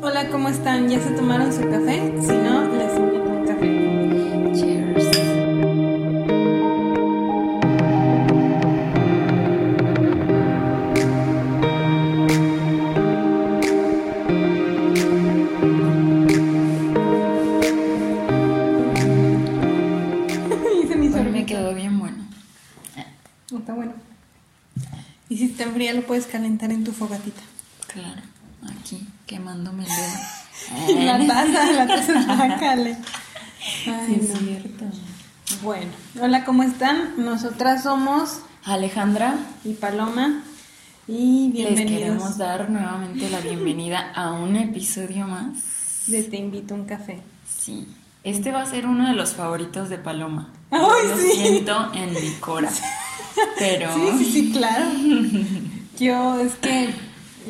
Hola, ¿cómo están? ¿Ya se tomaron su café? Si no, les invito Nosotras somos Alejandra, y Paloma. Y les queremos bienvenidos dar nuevamente la bienvenida a un episodio más. de Te invito a un café. Sí, este va a ser uno de los favoritos de Paloma. Ay, Lo sí. siento en mi cora. Pero Sí, sí, sí, claro. Yo es que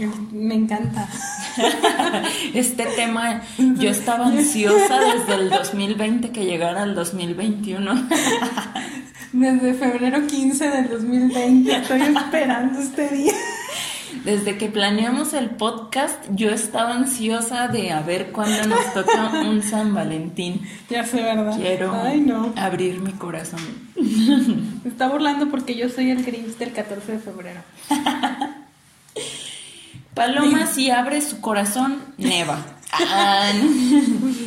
me encanta. este tema, yo estaba ansiosa desde el 2020 que llegara el 2021. Desde febrero 15 del 2020 estoy esperando este día. Desde que planeamos el podcast, yo estaba ansiosa de a ver cuándo nos toca un San Valentín. Ya sé, ¿verdad? Quiero Ay, no. abrir mi corazón. Se está burlando porque yo soy el Grinch del 14 de febrero. Paloma, si abre su corazón, neva. Ah,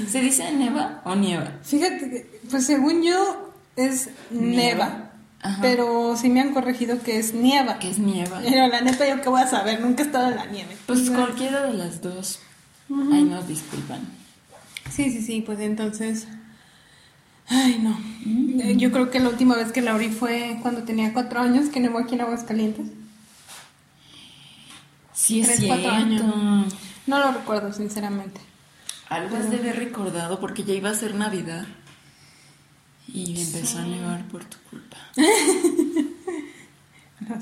¿Se dice neva o nieva? Fíjate, que, pues según yo es neva. Ajá. Pero sí me han corregido que es nieva. ¿Qué es nieva? Pero la neta, yo qué voy a saber, nunca he estado en la nieve. Pues cualquiera de las dos. Ay, nos disculpan. Sí, sí, sí, pues entonces. Ay, no. Eh, Yo creo que la última vez que la abrí fue cuando tenía cuatro años, que nevó aquí en Aguascalientes. Sí, es Tres, cuatro cierto. años. No lo recuerdo, sinceramente. Algo has de haber recordado porque ya iba a ser Navidad. Y empezó a nevar por tu culpa.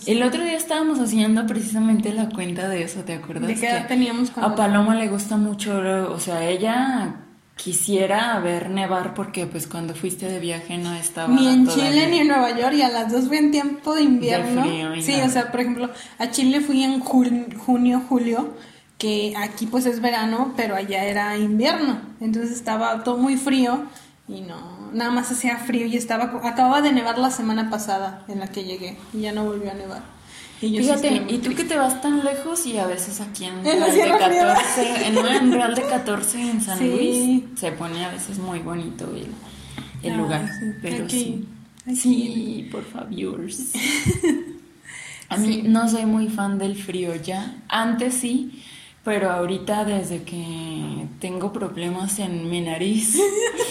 El otro día estábamos haciendo precisamente la cuenta de eso, ¿te acuerdas? ¿De qué edad Que teníamos cuando- A Paloma le gusta mucho, o sea, ella quisiera ver nevar porque pues cuando fuiste de viaje no estaba Ni en todavía- Chile ni en Nueva York, y a las dos fui en tiempo de invierno. De frío y sí, nada. o sea, por ejemplo, a Chile fui en junio, julio, que aquí pues es verano, pero allá era invierno. Entonces estaba todo muy frío y no, nada más hacía frío y estaba, acababa de nevar la semana pasada en la que llegué y ya no volvió a nevar. Y yo sí Fíjate, y tú que te vas tan lejos y a veces aquí en Real de Sierra Fría. 14, en, en Real de 14 en San Sí. Luis, se pone a veces muy bonito el, el Ah, lugar, sí. pero Aquí- sí. aquí- Sí, por favor. A mí no soy muy fan del frío ya. Antes sí, pero ahorita desde que tengo problemas en mi nariz,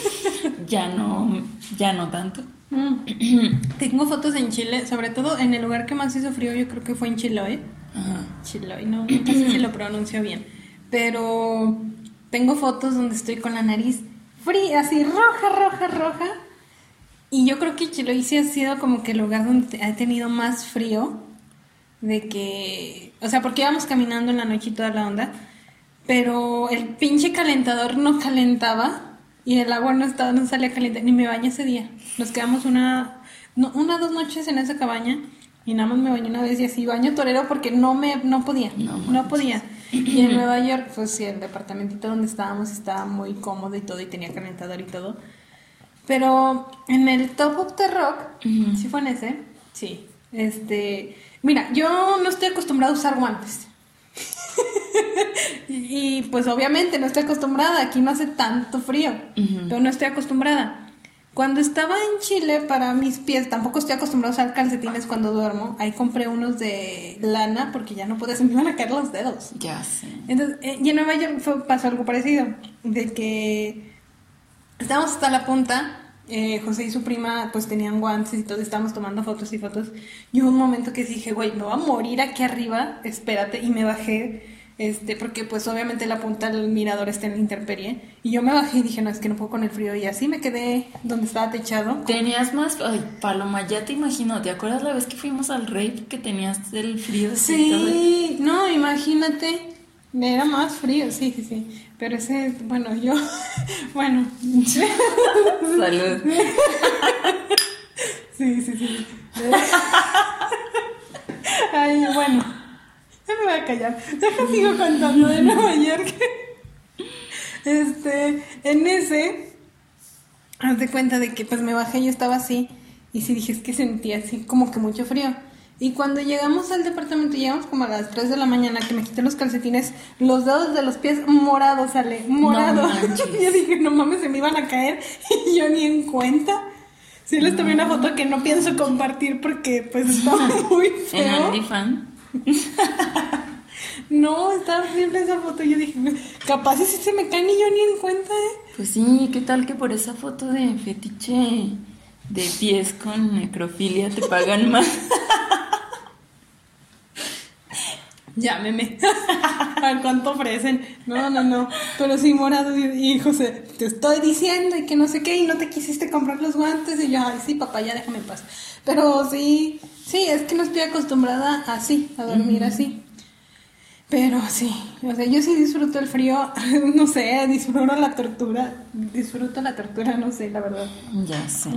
ya no, ya no tanto. Mm. Tengo fotos en Chile, sobre todo en el lugar que más hizo frío, yo creo que fue en Chiloé. Ajá. Chiloy, no, no sé si lo pronuncio bien. Pero tengo fotos donde estoy con la nariz fría, así roja, roja, roja. Y yo creo que Chiloy sí ha sido como que el lugar donde ha tenido más frío. De que, o sea, porque íbamos caminando en la noche y toda la onda. Pero el pinche calentador no calentaba y el agua no estaba, no salía caliente. Ni me bañé ese día. Nos quedamos una, no, una dos noches en esa cabaña y nada más me bañé una vez y así baño torero porque no me, no podía, No podía. Y en Nueva York, pues sí, el departamentito donde estábamos estaba muy cómodo y todo y tenía calentador y todo. Pero en el Top of the Rock, Ujú. ¿sí fue en ese? Sí. Este, mira, yo no estoy acostumbrada a usar guantes. Y, y, pues obviamente no estoy acostumbrada, aquí no hace tanto frío, Ujú. pero no estoy acostumbrada. Cuando estaba en Chile, para mis pies, tampoco estoy acostumbrada a usar calcetines cuando duermo. Ahí compré unos de lana porque ya no podía, se me iban a caer los dedos. Ya sé. Entonces, eh, y en Nueva York fue, pasó algo parecido, de que estábamos hasta la punta, eh, José y su prima pues tenían guantes y todo, y estábamos tomando fotos y fotos, y hubo un momento que dije, güey, me voy a morir aquí arriba, espérate, y me bajé, este, porque pues obviamente la punta del mirador está en la intemperie, y yo me bajé y dije, no, es que no puedo con el frío, y así me quedé donde estaba techado. Tenías más. Ay, Paloma, ya te imagino. ¿Te acuerdas la vez que fuimos al rave que tenías el frío? Sí, no, imagínate. Era más frío, sí, sí, sí. Pero ese, bueno, yo, bueno, Salud. sí, sí, sí. Ay, bueno, ya me voy a callar. Deja sigo contando de Nueva York. Este, en ese, haz de cuenta de que pues me bajé y yo estaba así. Y sí dije, es que sentía así como que mucho frío. Y cuando llegamos al departamento, llegamos como a las 3 de la mañana, que me quité los calcetines, los dedos de los pies morados, sale, morados. yo dije, no mames, se me iban a caer. Y yo ni en cuenta. Sí, les tomé una foto que no pienso compartir porque pues está muy feo. ¿En fan no, está horrible esa foto. Yo dije, capaz si se me caen y yo ni en cuenta, ¿eh? Pues sí, ¿qué tal que por esa foto de fetiche de pies con necrofilia te pagan más? Llámeme. ¿A cuánto ofrecen? No, no, no. Pero sí, morado y, José, te estoy diciendo y que no sé qué, y no te quisiste comprar los guantes. Y yo, ay, sí, papá, ya déjame en paz. Pero sí, sí, es que no estoy acostumbrada así, a dormir así. Pero sí, o sea, yo sí disfruto el frío, no sé, disfruto la tortura, disfruto la tortura, no sé, la verdad. Ya sé.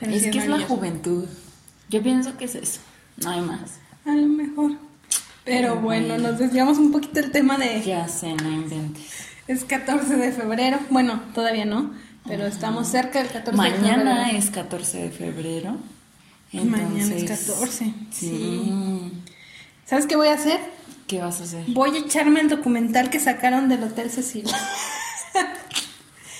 es que es la juventud. Yo pienso que es eso, no hay más. A lo mejor. Pero bueno, nos desviamos un poquito del tema de... Ya sé, no inventes. Es 14 de febrero, bueno, todavía no, pero estamos cerca del 14 de febrero. Mañana es 14 de febrero. Mañana es 14. Sí. ¿Sabes qué voy a hacer? ¿Qué vas a hacer? Voy a echarme el documental que sacaron del Hotel Cecilia.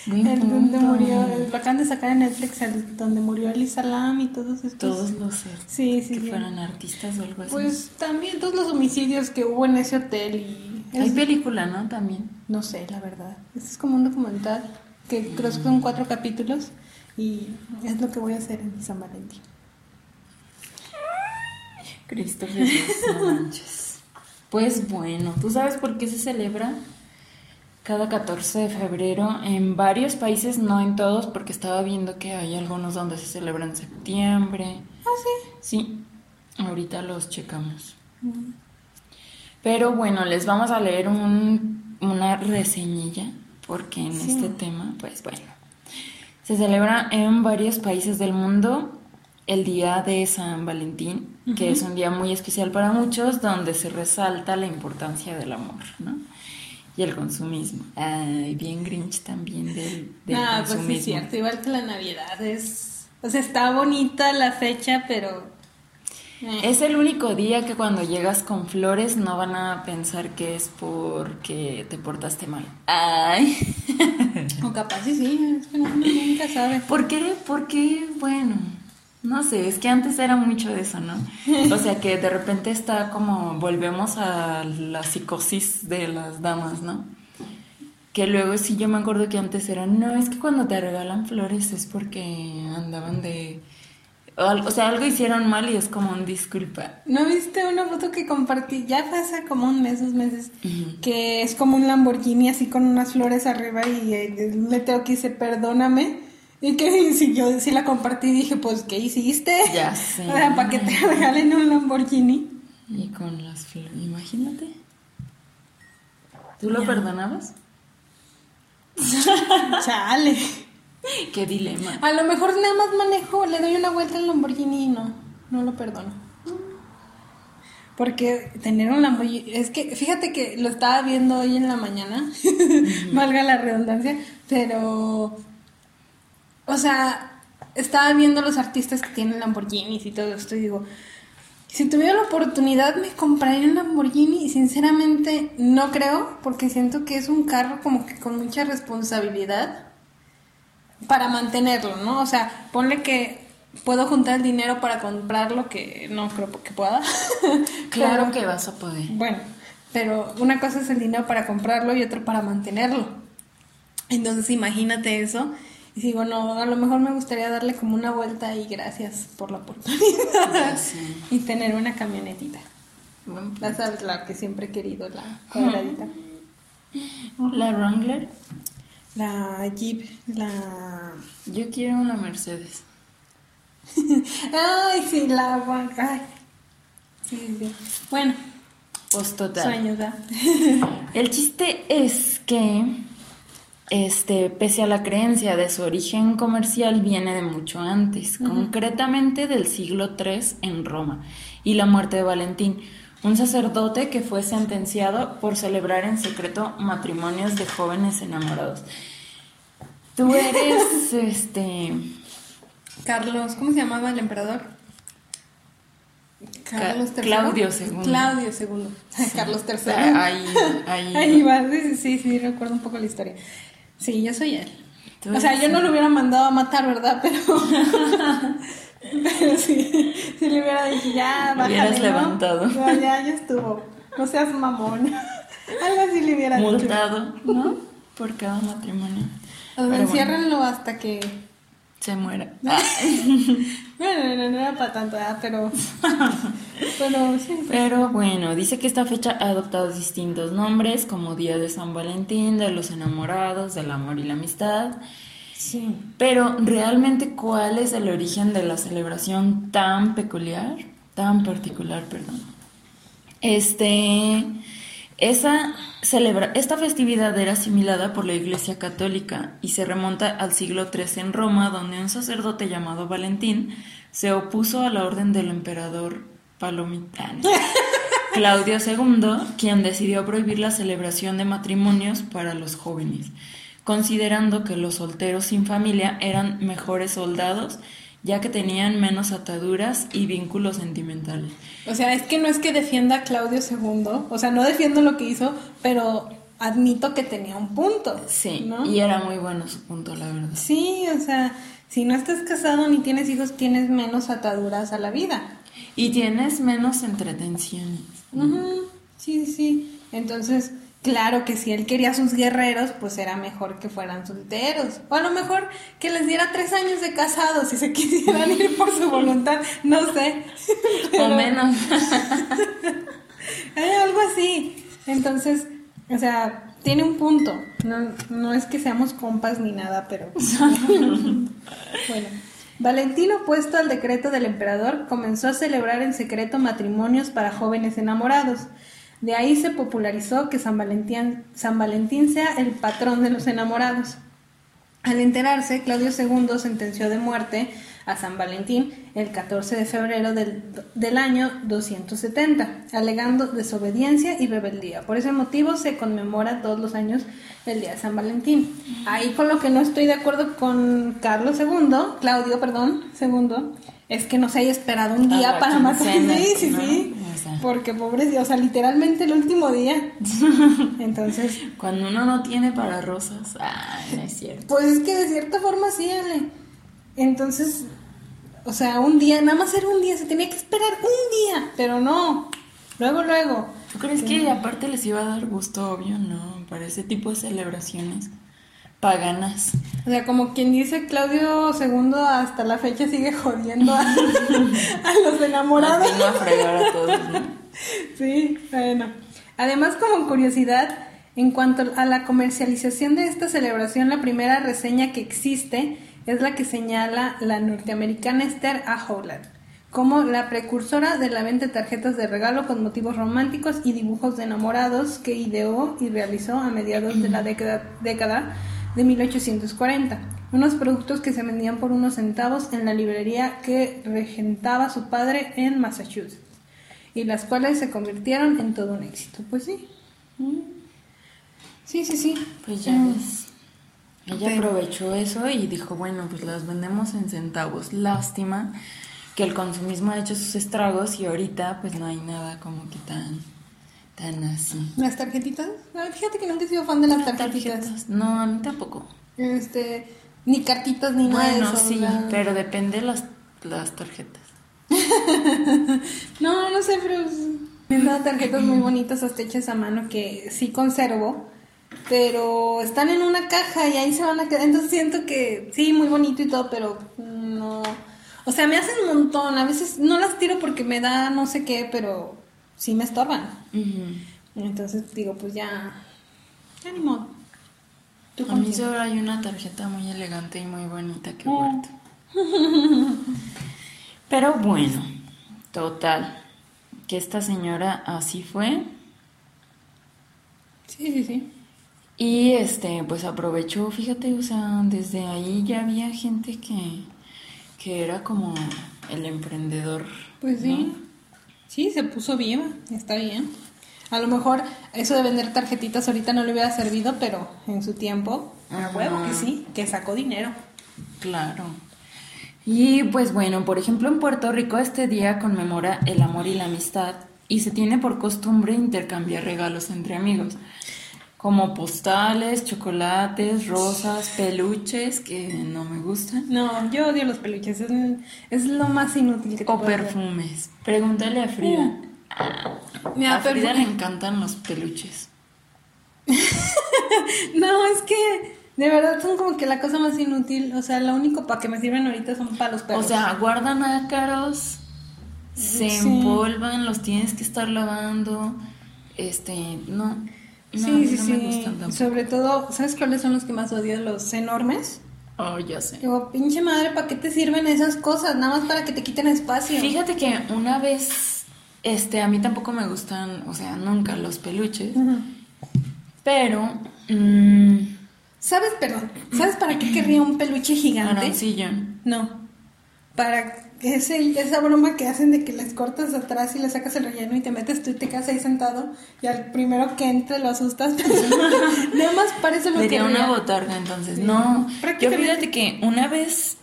el donde murió, lo acaban de sacar en Netflix, el, donde murió Elisa Lam y todos estos. Todos los sí, sí, que fueran artistas o algo así. Pues también todos los homicidios que hubo en ese hotel y. Hay película, ¿no? También. No sé, la verdad. Este es como un documental que creo que son cuatro capítulos y es lo que voy a hacer en San Valentín. Cristo Jesús, no manches. Pues bueno, ¿tú sabes por qué se celebra cada 14 de febrero en varios países, no en todos, porque estaba viendo que hay algunos donde se celebra en septiembre. Ah, sí. Sí, ahorita los checamos. Mm. Pero bueno, les vamos a leer un, una reseñilla, porque en este tema, pues bueno, se celebra en varios países del mundo el día de San Valentín, que es un día muy especial para muchos, donde se resalta la importancia del amor, ¿no? Y el consumismo. Ay, bien Grinch también del, del ah, consumismo. pues es cierto, igual que la Navidad es... O sea, está bonita la fecha, pero... Eh. Es el único día que cuando llegas con flores no van a pensar que es porque te portaste mal. Ay. O capaz sí, sí, es que no, nunca sabe. ¿Por qué? Porque, bueno, no sé, es que antes era mucho de eso, ¿no? O sea que de repente está como, volvemos a la psicosis de las damas, ¿no? Que luego sí yo me acuerdo que antes era, no, es que cuando te regalan flores es porque andaban de... O, sea, algo hicieron mal y es como un disculpa. ¿No viste una foto que compartí? Ya fue hace como un mes, dos meses, que es como un Lamborghini así con unas flores arriba y le tengo que dice, perdóname y que si yo sí la compartí, dije, pues, ¿qué hiciste? Ya sé. para que te regalen un Lamborghini. Y con las flores, imagínate. ¿Tú lo perdonabas? Chale. Qué dilema. A lo mejor nada más manejo, le doy una vuelta al Lamborghini y no, no lo perdono. Porque tener un Lamborghini, es que fíjate que lo estaba viendo hoy en la mañana, valga la redundancia, pero o sea, estaba viendo los artistas que tienen Lamborghinis y todo esto y digo, si tuviera la oportunidad me compraría un Lamborghini y sinceramente no creo porque siento que es un carro como que con mucha responsabilidad para mantenerlo, ¿no? O sea, ponle que puedo juntar el dinero para comprarlo que no creo que pueda. claro que vas a poder. Bueno, pero una cosa es el dinero para comprarlo y otra para mantenerlo. Entonces imagínate eso y digo, no, a lo mejor me gustaría darle como una vuelta y gracias por la oportunidad. y tener una camionetita. La sabes, la que siempre he querido, la cuadradita. ¿La Wrangler? La Jeep, la... Yo quiero una Mercedes. Ay, sí, la... Ay. Sí, sí. Bueno. Pues total. Sueños, El chiste es que este, pese a la creencia de su origen comercial, viene de mucho antes, concretamente del siglo III en Roma, y la muerte de Valentín un sacerdote que fue sentenciado por celebrar en secreto matrimonios de jóvenes enamorados. Tú eres, este... Carlos, ¿cómo se llamaba el emperador? Carlos III. Claudio II. Claudio II. Carlos III. Ahí, ahí. Ahí va, sí, sí, sí, recuerdo un poco la historia. Sí, yo soy él. O sea, yo no lo hubiera mandado a matar, ¿verdad? Pero, pero sí, si le hubiera dicho, ya, bájale, Hubieras ¿no? levantado. No, ya, ya estuvo. No seas mamón. Algo así le hubiera dicho. Multado, ¿no? Por cada matrimonio. O sea, enciérrenlo hasta que... Se muera. Bueno, no, no era para tanto, ¿verdad? Pero... pero sí. Pero bueno, dice que esta fecha ha adoptado distintos nombres como Día de San Valentín, de los enamorados, del amor y la amistad. Sí. Pero realmente, ¿cuál es el origen de la celebración tan peculiar? Tan particular, perdón. Este, esa celebra, esta festividad era asimilada por la Iglesia Católica y se remonta al siglo III en Roma, donde un sacerdote llamado Valentín se opuso a la orden del emperador palomitano. Claudio II, quien decidió prohibir la celebración de matrimonios para los jóvenes, considerando que los solteros sin familia eran mejores soldados, ya que tenían menos ataduras y vínculos sentimentales. O sea, es que no es que defienda a Claudio II, o sea, no defiendo lo que hizo, pero admito que tenía un punto. Sí, ¿no? y era muy bueno su punto, la verdad. Sí, o sea, si no estás casado ni tienes hijos, tienes menos ataduras a la vida. Y tienes menos entretenciones. Sí, sí, sí. Entonces, claro que si él quería a sus guerreros, pues era mejor que fueran solteros. O a lo mejor que les diera tres años de casados si se quisieran ir por su voluntad, no sé. O menos. Eh, algo así. Entonces, o sea, tiene un punto. No, no es que seamos compas ni nada, pero. bueno. Valentino, opuesto al decreto del emperador, comenzó a celebrar en secreto matrimonios para jóvenes enamorados. De ahí se popularizó que San Valentín, sea el patrón de los enamorados. Al enterarse, Claudio II sentenció de muerte a San Valentín el 14 de febrero del, del año 270, alegando desobediencia y rebeldía. Por ese motivo se conmemora todos los años el Día de San Valentín. Ahí con lo que no estoy de acuerdo con Carlos II, Claudio, perdón, II, es que no se haya esperado un día Ah, para matar. Sí, sí, ¿no? sí. O sea. Porque pobre, o sea, literalmente el último día. Entonces, Cuando uno no tiene para rosas. Ay, no es cierto. Pues es que de cierta forma sí, Ale. Entonces, o sea, un día, nada más era un día, se tenía que esperar un día, pero no. Luego, luego. ¿Tú crees que aparte les iba a dar gusto, obvio? No, para ese tipo de celebraciones paganas. O sea, como quien dice, Claudio II hasta la fecha sigue jodiendo a, a los enamorados. Nos a fregar a todos, ¿no? Sí, bueno. Además, como curiosidad, en cuanto a la comercialización de esta celebración, la primera reseña que existe es la que señala la norteamericana Esther A. Howland como la precursora de la venta de tarjetas de regalo con motivos románticos y dibujos de enamorados que ideó y realizó a mediados de la década, década de 1840. Unos productos que se vendían por unos centavos en la librería que regentaba su padre en Massachusetts y las cuales se convirtieron en todo un éxito. Pues sí. Sí, sí, sí. Pues ya Mm. ves. Ella Pero- aprovechó eso y dijo, bueno, pues las vendemos en centavos. Lástima que el consumismo ha hecho sus estragos y ahorita pues no hay nada como que tan, tan así. Las tarjetitas. Fíjate que nunca he sido fan de las tarjetitas. No, a mí tampoco. Este, ni cartitas ni nada Bueno, de eso. sí, pero depende las, las tarjetas. No, no sé, pero me han dado tarjetas muy bonitas hasta hechas a mano que sí conservo, pero están en una caja y ahí se van a quedar. Entonces siento que sí, muy bonito y todo, pero no. O sea, me hacen un montón. A veces no las tiro porque me da no sé qué, pero sí me estorban. Entonces digo, pues ya. Ya ni modo. ¿Tú A mí solo hay una tarjeta muy elegante y muy bonita que guardo. Pero bueno, total, que esta señora así fue Sí, sí, sí. Y este pues aprovechó, fíjate, o sea, desde ahí ya había gente que, que era como el emprendedor. Pues sí. ¿no? Sí, se puso viva, está bien. A lo mejor eso de vender tarjetitas ahorita no le hubiera servido, pero en su tiempo, a huevo que sí, que sacó dinero. Claro. Y pues bueno, por ejemplo en Puerto Rico este día conmemora el amor y la amistad y se tiene por costumbre intercambiar regalos entre amigos, como postales, chocolates, rosas, peluches, que no me gustan. No, yo odio los peluches, es, es lo más inútil que te O perfumes. Pregúntale a Frida. Mira, a Frida perfume- le encantan los peluches. No, es que de verdad son como que la cosa más inútil. O sea, lo único para que me sirven ahorita son para los perros. O sea, guardan ácaros, se Sí. empolvan, los tienes que estar lavando. Este, no. No, sí, sí, no sí. me gustan. Sobre todo, ¿sabes cuáles son los que más odio? Los enormes. Oh, ya sé. Digo, pinche madre, ¿para qué te sirven esas cosas? Nada más para que te quiten espacio. Fíjate que una vez, este, a mí tampoco me gustan, o sea, nunca los peluches, pero, mm, ¿Sabes, perdón? ¿Sabes para qué querría un peluche gigante? arancillo. No. Para ese, esa broma que hacen de que les cortas atrás y le sacas el relleno y te metes tú y te quedas ahí sentado y al primero que entre lo asustas. Nada más para eso lo Sería querría. una botarga entonces. No, yo fíjate que una vez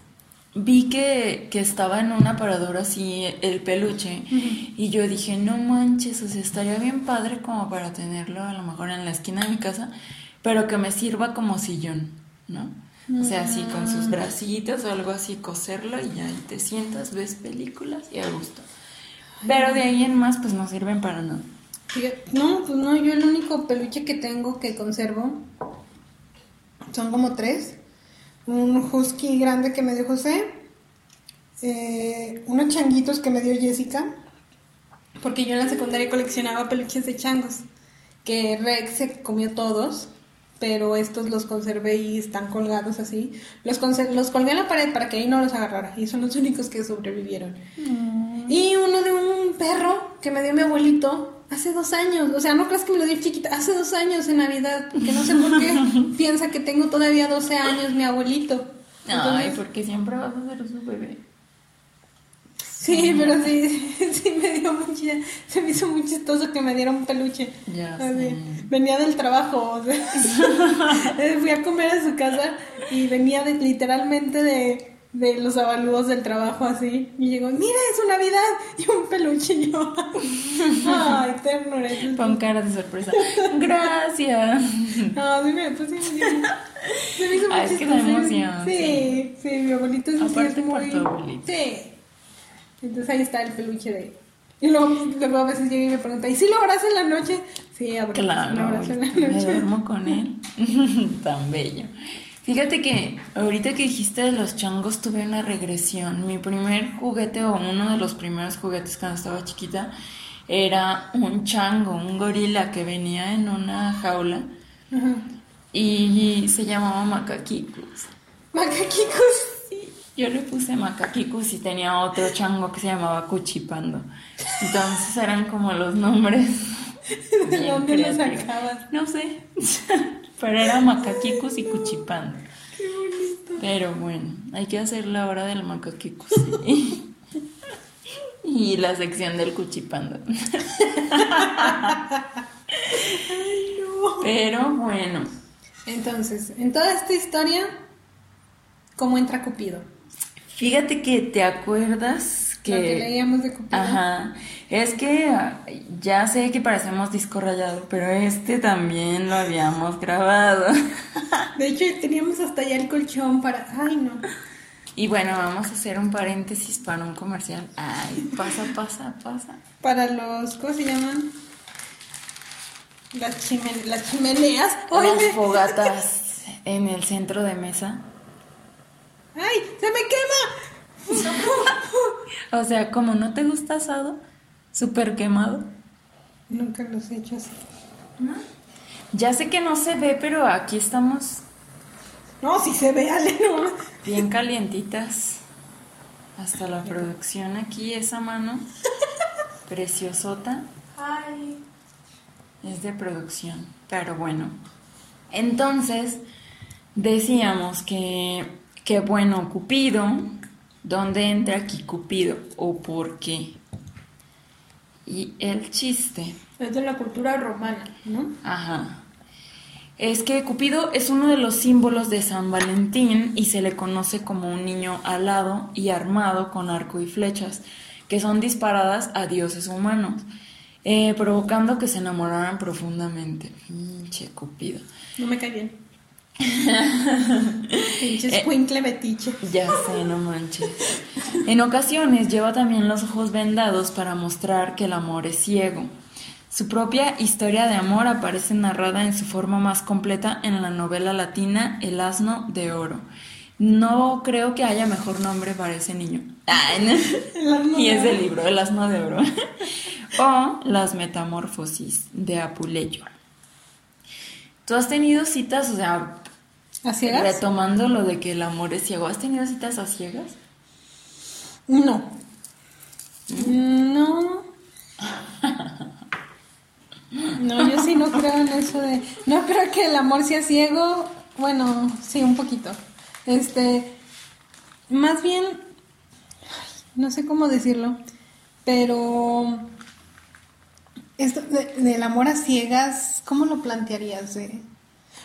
vi que, que estaba en un aparador así el peluche y yo dije, no manches, o sea, estaría bien padre como para tenerlo a lo mejor en la esquina de mi casa, pero que me sirva como sillón, ¿no? O sea, así con sus Mm. bracitos o algo así, coserlo y ya ahí te sientas, ves películas y a gusto. Pero de ahí en más, pues no sirven para nada. No, pues no, yo el único peluche que tengo que conservo son como tres. Un husky grande que me dio José, eh, unos changuitos que me dio Jessica, porque yo en la secundaria coleccionaba peluches de changos, que Rex se comió todos, pero estos los conservé y están colgados así. Los, los colgué en la pared para que ahí no los agarrara y son los únicos que sobrevivieron. Y uno de un perro que me dio mi abuelito hace dos años. O sea, no creas que me lo dio chiquita. Hace dos años en Navidad. Porque no sé por qué piensa que tengo todavía 12 años mi abuelito. Ay, Entonces, porque siempre vas a ser su bebé. Sí, pero sí, sí me dio mucha... Se me hizo muy chistoso que me diera un peluche. Ya Así. Venía del trabajo. o sea, fui a comer a su casa y venía de, literalmente de, de los avalúos del trabajo así. Y llegó, mira, es su Navidad. Y un peluche y yo. Ay, ternura. Con cara de sorpresa. Gracias. No, sí me puse muy bien. Se me hizo muy Ah, es que chistoso. emoción, Sí, sí, mi abuelito es Aparte es por muy... tu abuelito. Sí. Entonces ahí está el peluche de... Y luego, luego a veces llega y me pregunta, ¿y si lo abrazo en la noche? Sí, abrazo, lo Claro, abrazo en la me noche. duermo con él. Tan bello. Fíjate que ahorita que dijiste de los changos tuve una regresión. Mi primer juguete o uno de los primeros juguetes cuando estaba chiquita era un chango, un gorila que venía en una jaula y se llamaba Macaquicus. Macaquicos. Yo le puse Macaquicus y tenía otro chango que se llamaba Cuchipando. Entonces eran como los nombres. ¿De dónde los sacabas? No sé, pero era Macaquicus y Cuchipando. Qué bonito. Pero bueno, hay que hacer la hora del Macaquicus. ¿sí? Y la sección del Cuchipando. Ay, no. Pero bueno, Entonces, en toda esta historia, ¿cómo entra Cupido? Fíjate que te acuerdas Lo que que... leíamos de Cupido. Ajá, es que ya sé que parecemos disco rayado, pero este también lo habíamos grabado. De hecho, teníamos hasta allá el colchón para... Ay, no. Y bueno, vamos a hacer un paréntesis para un comercial. Ay, pasa, pasa, pasa. Para los... ¿Cómo se llaman? Las, chimen- las chimeneas. Las fogatas en el centro de mesa. ¡Ay! ¡Se me quema! O sea, como no te gusta asado, súper quemado. Nunca los he hecho así. Ya sé que no se ve, pero aquí estamos No, si se ve, Ale, no. bien calientitas. Hasta la producción aquí, esa mano preciosota. Ay. Es de producción, pero bueno. Entonces, decíamos que, que bueno, Cupido, ¿dónde entra aquí Cupido? ¿O por qué? Y el chiste. Es de la cultura romana, ¿no? Ajá. Es que Cupido es uno de los símbolos de San Valentín y se le conoce como un niño alado y armado con arco y flechas, que son disparadas a dioses humanos, eh, provocando que se enamoraran profundamente. Pinche Cupido. No me cae bien. Pinche escuincle betiche. Ya sé, no manches. En ocasiones lleva también los ojos vendados para mostrar que el amor es ciego. Su propia historia de amor aparece narrada en su forma más completa en la novela latina El asno de oro. No creo que haya mejor nombre para ese niño. Ah, ¿no? y es del libro El asno de oro. o Las metamorfosis de Apuleyo. ¿Tú has tenido citas, o sea, ¿A ciegas? retomando lo de que el amor es ciego, ¿has tenido citas a ciegas? No. No. No, yo sí no creo en eso de. No creo que el amor sea ciego. Bueno, sí, un poquito. Este. Más bien. No sé cómo decirlo. Pero. Esto de- del amor a ciegas, ¿cómo lo plantearías? de?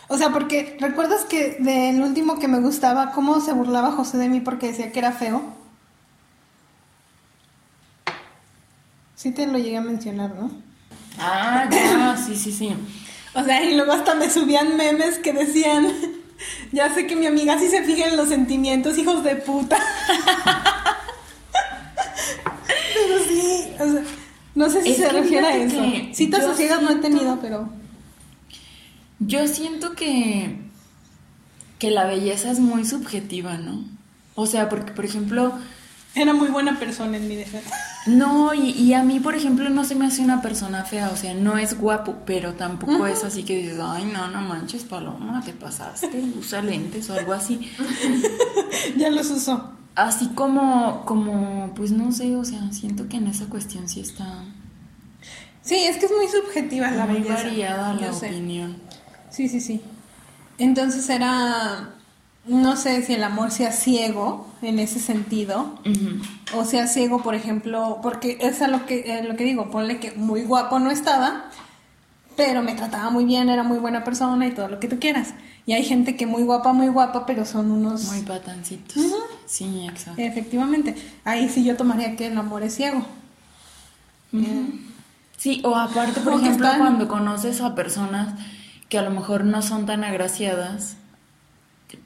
O sea, porque ¿recuerdas que del último que me gustaba, cómo se burlaba José de mí porque decía que era feo? Sí te lo llegué a mencionar, ¿no? Ah, ya, sí, sí, sí. O sea, y luego hasta me subían memes que decían, ya sé que mi amiga sí se fija en los sentimientos, hijos de puta. pero sí, o sea, no sé si Es se refiere a eso. Citas ciegas no he tenido, pero... Yo siento que, que la belleza es muy subjetiva, ¿no? O sea, porque, por ejemplo, Era muy buena persona en mi defensa. no, y, y a mí, por ejemplo, no se me hace una persona fea, o sea, no es guapo, pero tampoco es así que dices, ay, no, no manches, Paloma, te pasaste, usa lentes o algo así. ya los usó. Así como, como, pues no sé, o sea, siento que en esa cuestión sí está Sí, es que es muy subjetiva la muy belleza. variada la Yo sé. Sí, sí, sí. Entonces era, no sé si el amor sea ciego en ese sentido, o sea ciego, por ejemplo, porque es a lo que, eh, lo que digo, ponle que muy guapo no estaba, pero me trataba muy bien, era muy buena persona y todo lo que tú quieras. Y hay gente que muy guapa, muy guapa, pero son unos... Muy patancitos. Sí, exacto. Efectivamente, ahí sí yo tomaría que el amor es ciego. Sí, o aparte, por O ejemplo, están- cuando conoces a personas que a lo mejor no son tan agraciadas,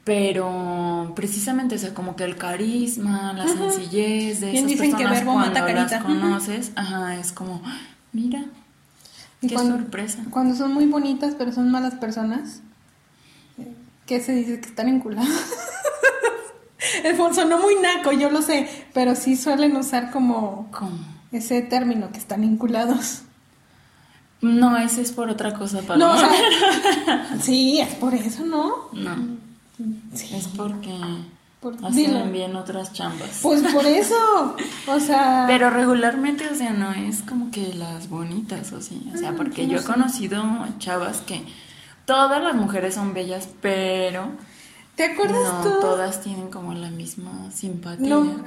pero precisamente, o sea, como que el carisma, la sencillez de Bien esas dicen que personas verbo cuando mata las carita. Conoces, ajá, es como, "Ah, mira, Y qué cuando- sorpresa. Cuando son muy bonitas, pero son malas personas, ¿qué se dice? Que están enculadas. Sonó muy naco, yo lo sé, pero sí suelen usar como ¿Cómo? ese término, que están vinculados. No, ese es por otra cosa, para No, o sea, sí, es por eso, ¿no? no, Sí, es porque por, hacen bien otras chambas. Pues por eso, o sea... Pero regularmente, o sea, no es como que las bonitas o sí. O sea, Ah, porque yo he conocido chavas que todas las mujeres son bellas, pero ¿Te acuerdas no tú? todas tienen como la misma simpatía. No,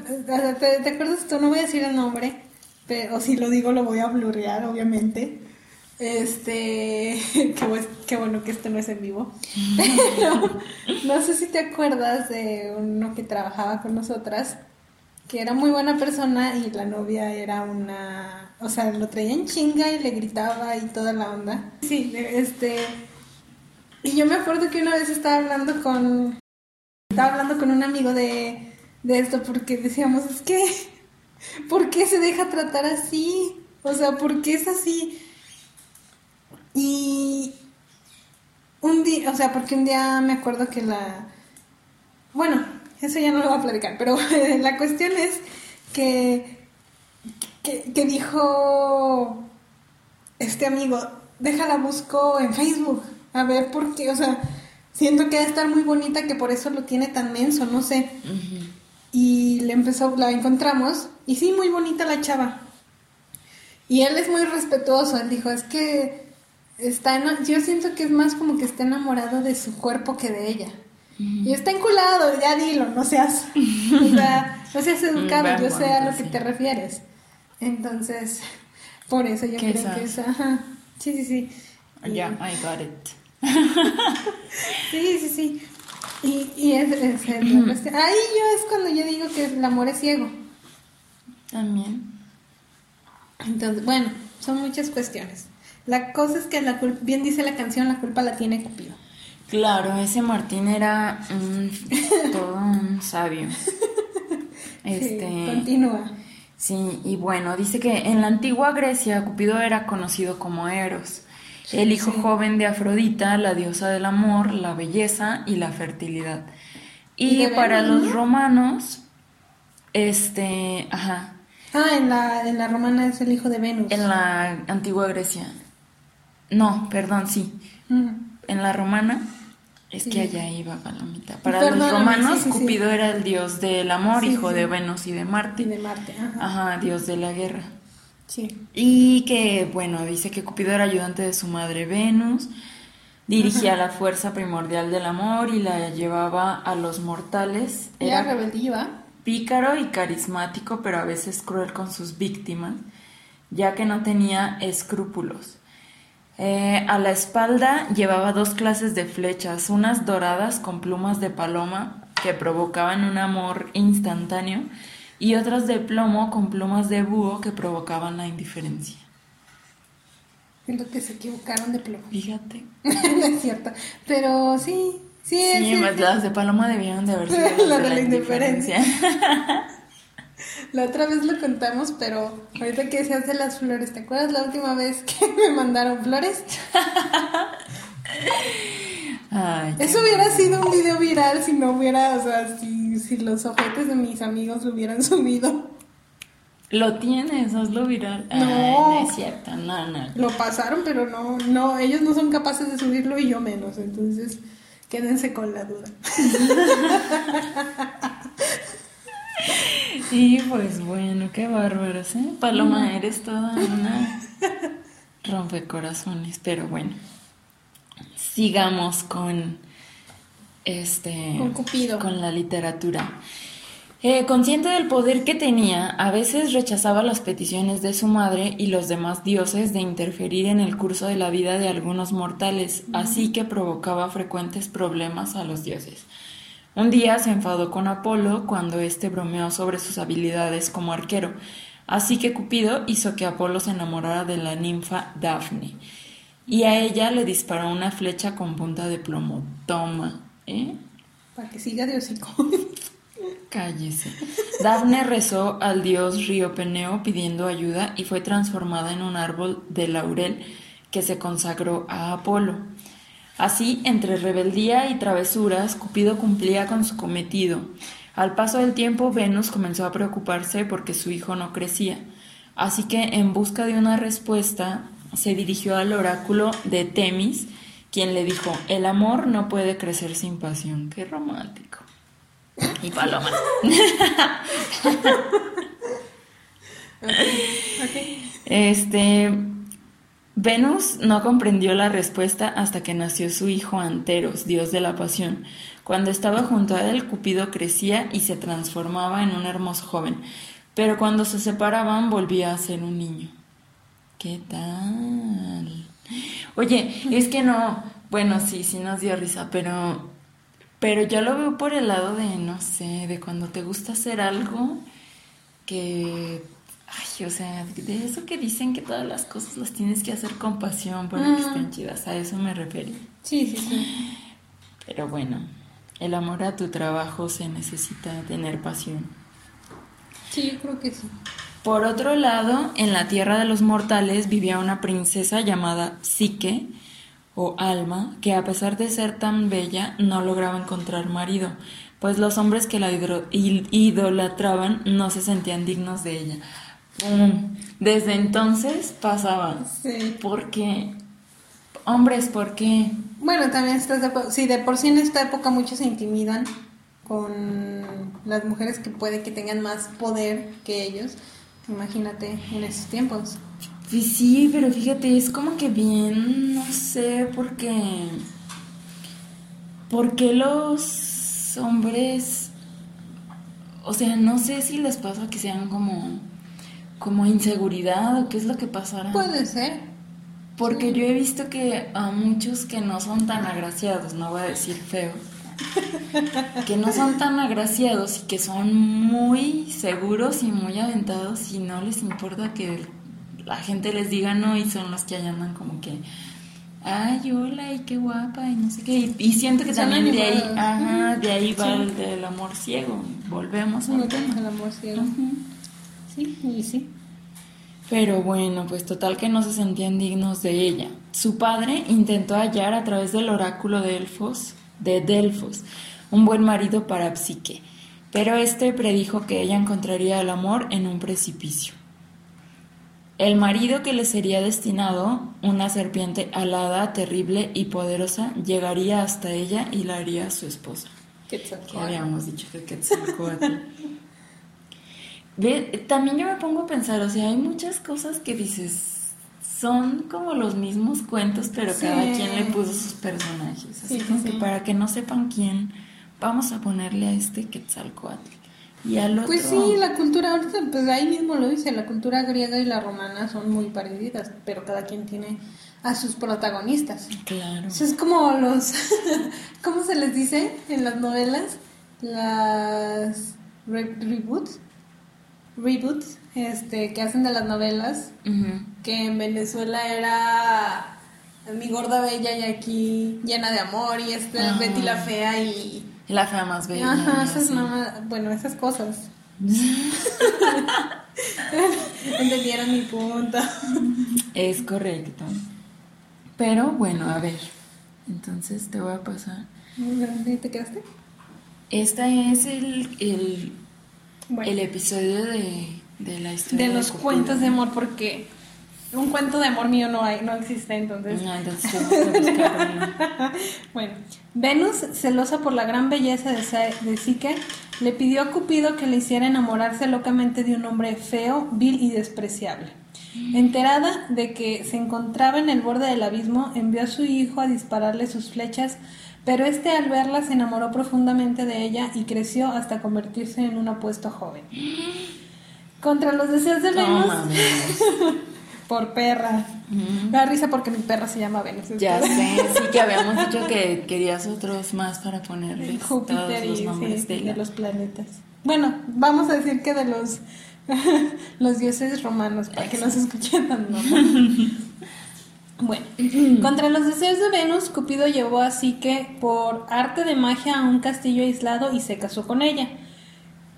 ¿te, te acuerdas tú? No voy a decir el nombre, pero si lo digo lo voy a blurrear, obviamente. Este, qué, qué bueno que esto no es en vivo. Pero no sé si te acuerdas de uno que trabajaba con nosotras, que era muy buena persona y la novia era una, o sea, lo traía en chinga y le gritaba y toda la onda. Sí, este, y yo me acuerdo que una vez estaba hablando con, estaba hablando con un amigo de, de esto porque decíamos, es que, ¿por qué se deja tratar así? O sea, ¿por qué es así? Y un día, o sea, porque un día me acuerdo que la... Bueno, eso ya no lo voy a platicar, pero la cuestión es que, que, que dijo este amigo, déjala busco en Facebook, a ver por qué, o sea, siento que debe estar muy bonita que por eso lo tiene tan menso, no sé. Y le empezó, la encontramos, y sí, muy bonita la chava. Y él es muy respetuoso, él dijo, es que está, yo siento que es más como que está enamorado de su cuerpo que de ella. Y está enculado, ya dilo, no seas, o sea, no seas educado, yo sé a lo que te refieres. Entonces, Por eso yo ¿Qué creo que es? ajá. Sí, sí, sí. Y- Ya, I got it. Sí, sí, sí. Y, y es, es- es la cuestión. Ahí yo es cuando yo digo que el amor es ciego. También. Entonces, bueno, son muchas cuestiones. La cosa es que la culpa, bien dice la canción, la culpa la tiene Cupido. Claro, ese Martín era un, todo un sabio. Este, Sí, continúa. Sí, y bueno, dice que en la antigua Grecia Cupido era conocido como Eros, el hijo sí. joven de Afrodita, la diosa del amor, la belleza y la fertilidad. Y para los ¿no? romanos, este, ajá, Ah, en la, en la romana es el hijo de Venus. en la antigua Grecia, no, perdón, sí, en la romana, es Sí. que allá iba Palomita. Para Perdóname, los romanos, sí, sí, sí. Cupido era el dios del amor, hijo de Venus y de Marte. Y de Marte, ajá. Ajá, dios de la guerra. Sí. Y que, bueno, dice que Cupido era ayudante de su madre Venus, dirigía la fuerza primordial del amor y la llevaba a los mortales. Era Era rebeldía. pícaro y carismático, pero a veces cruel con sus víctimas, ya que no tenía escrúpulos. Eh, a la espalda llevaba dos clases de flechas, unas doradas con plumas de paloma que provocaban un amor instantáneo y otras de plomo con plumas de búho que provocaban la indiferencia. Siento que se equivocaron de plomo. Fíjate. no es cierto. Pero sí, sí. Sí, es- más las de paloma debieron de haber sido las La de de la la indiferencia. indiferencia. La otra vez lo contamos, pero ahorita que decías de las flores, ¿te acuerdas la última vez que me mandaron flores? Ay, Eso hubiera sido un video viral si no hubiera, o sea, si, si los ojetes de mis amigos lo hubieran subido. Lo tienes, hazlo viral. Ay, No. no es cierto, no, no. Lo pasaron, pero no, no, ellos no son capaces de subirlo y yo menos, entonces quédense con la duda. Y pues bueno, qué bárbaros, ¿eh? Paloma, eres toda una rompecorazones, pero bueno. Sigamos con este Con Cupido. con la literatura. Eh, consciente del poder que tenía, a veces rechazaba las peticiones de su madre y los demás dioses de interferir en el curso de la vida de algunos mortales, así que provocaba frecuentes problemas a los dioses. Un día se enfadó con Apolo cuando éste bromeó sobre sus habilidades como arquero, así que Cupido hizo que Apolo se enamorara de la ninfa Dafne, y a ella le disparó una flecha con punta de plomo. Toma, ¿eh? Para que siga de hocico. Cállese. Dafne rezó al dios Río Peneo pidiendo ayuda y fue transformada en un árbol de laurel que se consagró a Apolo. Así, entre rebeldía y travesuras, Cupido cumplía con su cometido. Al paso del tiempo, Venus comenzó a preocuparse porque su hijo no crecía. Así que, en busca de una respuesta, se dirigió al oráculo de Temis, quien le dijo, el amor no puede crecer sin pasión. Qué romántico. Y Paloma. Este, Venus no comprendió la respuesta hasta que nació su hijo Anteros, dios de la pasión. Cuando estaba junto a él, Cupido crecía y se transformaba en un hermoso joven, pero cuando se separaban volvía a ser un niño. ¿Qué tal? Oye, es que no, bueno, sí, sí nos dio risa, pero, pero yo lo veo por el lado de, no sé, de cuando te gusta hacer algo que, ay, o sea, de eso que dicen que todas las cosas las tienes que hacer con pasión para que Ah. estén chidas, a eso me referí. Sí, sí, sí. Pero bueno, el amor a tu trabajo se necesita tener pasión. Sí, yo creo que sí. Por otro lado, en la tierra de los mortales vivía una princesa llamada Psique o Alma, que a pesar de ser tan bella no lograba encontrar marido, pues los hombres que la idolatraban no se sentían dignos de ella. ¡Pum! Desde entonces pasaba. Sí. Porque, hombres, ¿por qué? Bueno, también estás de acuerdo. Sí, de por sí en esta época muchos se intimidan con las mujeres que puede que tengan más poder que ellos. Imagínate en esos tiempos. Pues sí, pero fíjate, es como que bien, no sé, porque... ¿Por qué los hombres... O sea, no sé si les pasa que sean como... como inseguridad o qué es lo que pasará. Puede ser. Porque yo he visto que a muchos que no son tan agraciados, no voy a decir feos, que no son tan agraciados y que son muy seguros y muy aventados y no les importa que la gente les diga no y son los que allá andan como que ay hola y qué guapa y no sé qué y, siento que también de ahí ajá, de ahí va Sí. el del amor ciego volvemos al tema el amor ciego. Sí, y sí. Pero bueno, pues total que no se sentían dignos de ella. Su padre intentó hallar a través del oráculo de Delfos, de Delfos, un buen marido para Psique, pero este predijo que ella encontraría el amor en un precipicio. El marido que le sería destinado, una serpiente alada, terrible y poderosa, llegaría hasta ella y la haría su esposa. Que habíamos dicho que Quetzalcóatl. Ve, También yo me pongo a pensar, o sea, hay muchas cosas que dices, son como los mismos cuentos, pero Sí. cada quien le puso sus personajes. Así Sí, como sí, que para que no sepan quién, vamos a ponerle a este Quetzalcoatl. Y al otro. Pues sí, la cultura, ahorita, pues ahí mismo lo dice, la cultura griega y la romana son muy parecidas, pero cada quien tiene a sus protagonistas. Claro. Eso es como los, ¿cómo se les dice en las novelas? Las re- reboots, reboots, este, que hacen de las novelas, que en Venezuela era mi gorda bella y aquí llena de amor y esta Ajá. Betty la fea y La fea más bella. Ajá, esas mamá, bueno, esas cosas. Entendieron mi punto. Es correcto. Pero bueno, a ver. Entonces te voy a pasar. ¿Sí ¿Te quedaste? Este es el, el, Bueno, el episodio de, de la historia de los cuentos de amor, porque un cuento de amor mío no hay, no existe, entonces. No, entonces buscar. Bueno, Venus, celosa por la gran belleza de, de Psique, le pidió a Cupido que le hiciera enamorarse locamente de un hombre feo, vil y despreciable. Enterada de que se encontraba en el borde del abismo, envió a su hijo a dispararle sus flechas, pero este al verla se enamoró profundamente de ella y creció hasta convertirse en un apuesto joven. Contra los deseos de Venus, por perra. Me da risa porque mi perra se llama Venus. Ya sé, sí que habíamos dicho que querías otros más para ponerles todos Júpiter los y nombres sí, de, los planetas. Bueno, vamos a decir que de los los dioses romanos para que no se escuche tan. Bueno, contra los deseos de Venus, Cupido llevó a Psique por arte de magia a un castillo aislado y se casó con ella,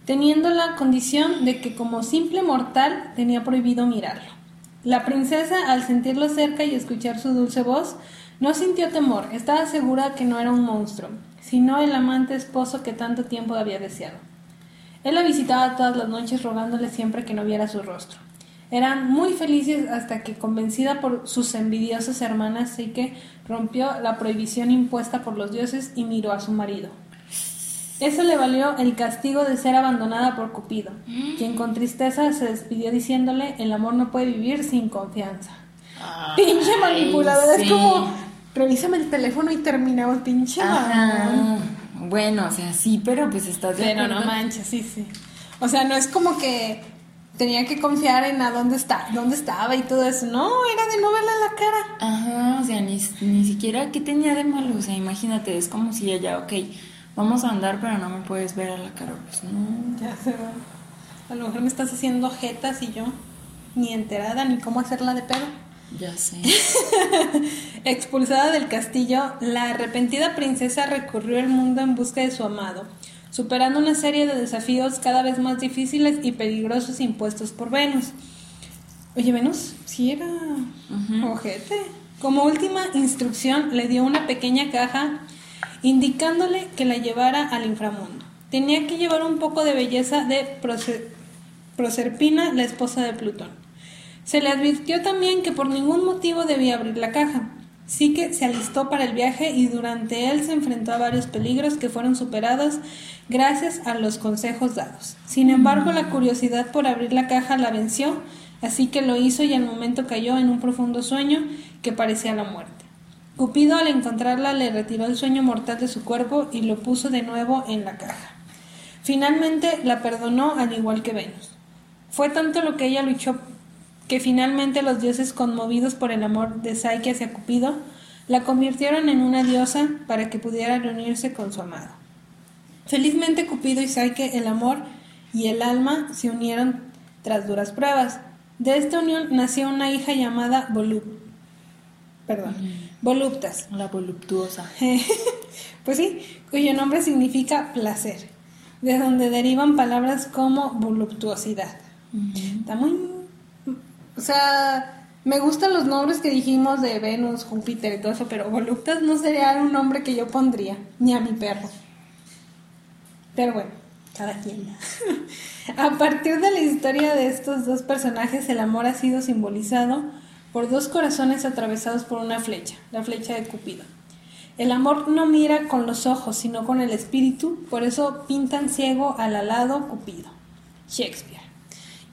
teniendo la condición de que como simple mortal tenía prohibido mirarlo. La princesa, al sentirlo cerca y escuchar su dulce voz, no sintió temor, estaba segura que no era un monstruo, sino el amante esposo que tanto tiempo había deseado. Él la visitaba todas las noches rogándole siempre que no viera su rostro. Eran muy felices hasta que, convencida por sus envidiosas hermanas, Psique rompió la prohibición impuesta por los dioses y miró a su marido. Eso le valió el castigo de ser abandonada por Cupido, quien con tristeza se despidió diciéndole el amor no puede vivir sin confianza. Pinche Ay, manipuladora, sí. es como revísame el teléfono y terminamos, pinche. Bueno, o sea, sí, pero pues estás Pero no manches, sí, sí. O sea, no es como que tenía que confiar en a dónde está, dónde estaba y todo eso. No, era de no verle la cara. Ajá, o sea, ni, ni siquiera qué tenía de malo. O sea, imagínate, es como si ella, ok, vamos a andar, pero no me puedes ver a la cara. Pues no. Ya se va. A lo mejor me estás haciendo jetas y yo ni enterada ni cómo hacerla de pedo. Ya sé. Expulsada del castillo, la arrepentida princesa recorrió el mundo en busca de su amado, superando una serie de desafíos cada vez más difíciles y peligrosos impuestos por Venus. Oye, Venus, sí era Ujú. ojete. Como última instrucción, le dio una pequeña caja indicándole que la llevara al inframundo. Tenía que llevar un poco de belleza de Proserpina, la esposa de Plutón. Se le advirtió también que por ningún motivo debía abrir la caja. Sí que se alistó para el viaje y durante él se enfrentó a varios peligros que fueron superados gracias a los consejos dados. Sin embargo, la curiosidad por abrir la caja la venció, así que lo hizo y al momento cayó en un profundo sueño que parecía la muerte. Cupido al encontrarla le retiró el sueño mortal de su cuerpo y lo puso de nuevo en la caja. Finalmente la perdonó al igual que Venus. Fue tanto lo que ella luchó que finalmente los dioses conmovidos por el amor de Psyche hacia Cupido la convirtieron en una diosa para que pudiera reunirse con su amado. Felizmente Cupido y Psyche, el amor y el alma, se unieron tras duras pruebas. De esta unión nació una hija llamada Volup perdón, voluptas. La voluptuosa. pues sí, cuyo nombre significa placer, de donde derivan palabras como voluptuosidad. Está muy... O sea, me gustan los nombres que dijimos de Venus, Júpiter y todo eso, pero voluptas no sería un nombre que yo pondría, ni a mi perro. Pero bueno, cada quien. a partir de la historia de estos dos personajes, el amor ha sido simbolizado por dos corazones atravesados por una flecha, la flecha de Cupido. El amor no mira con los ojos, sino con el espíritu, por eso pintan ciego al alado Cupido. Shakespeare.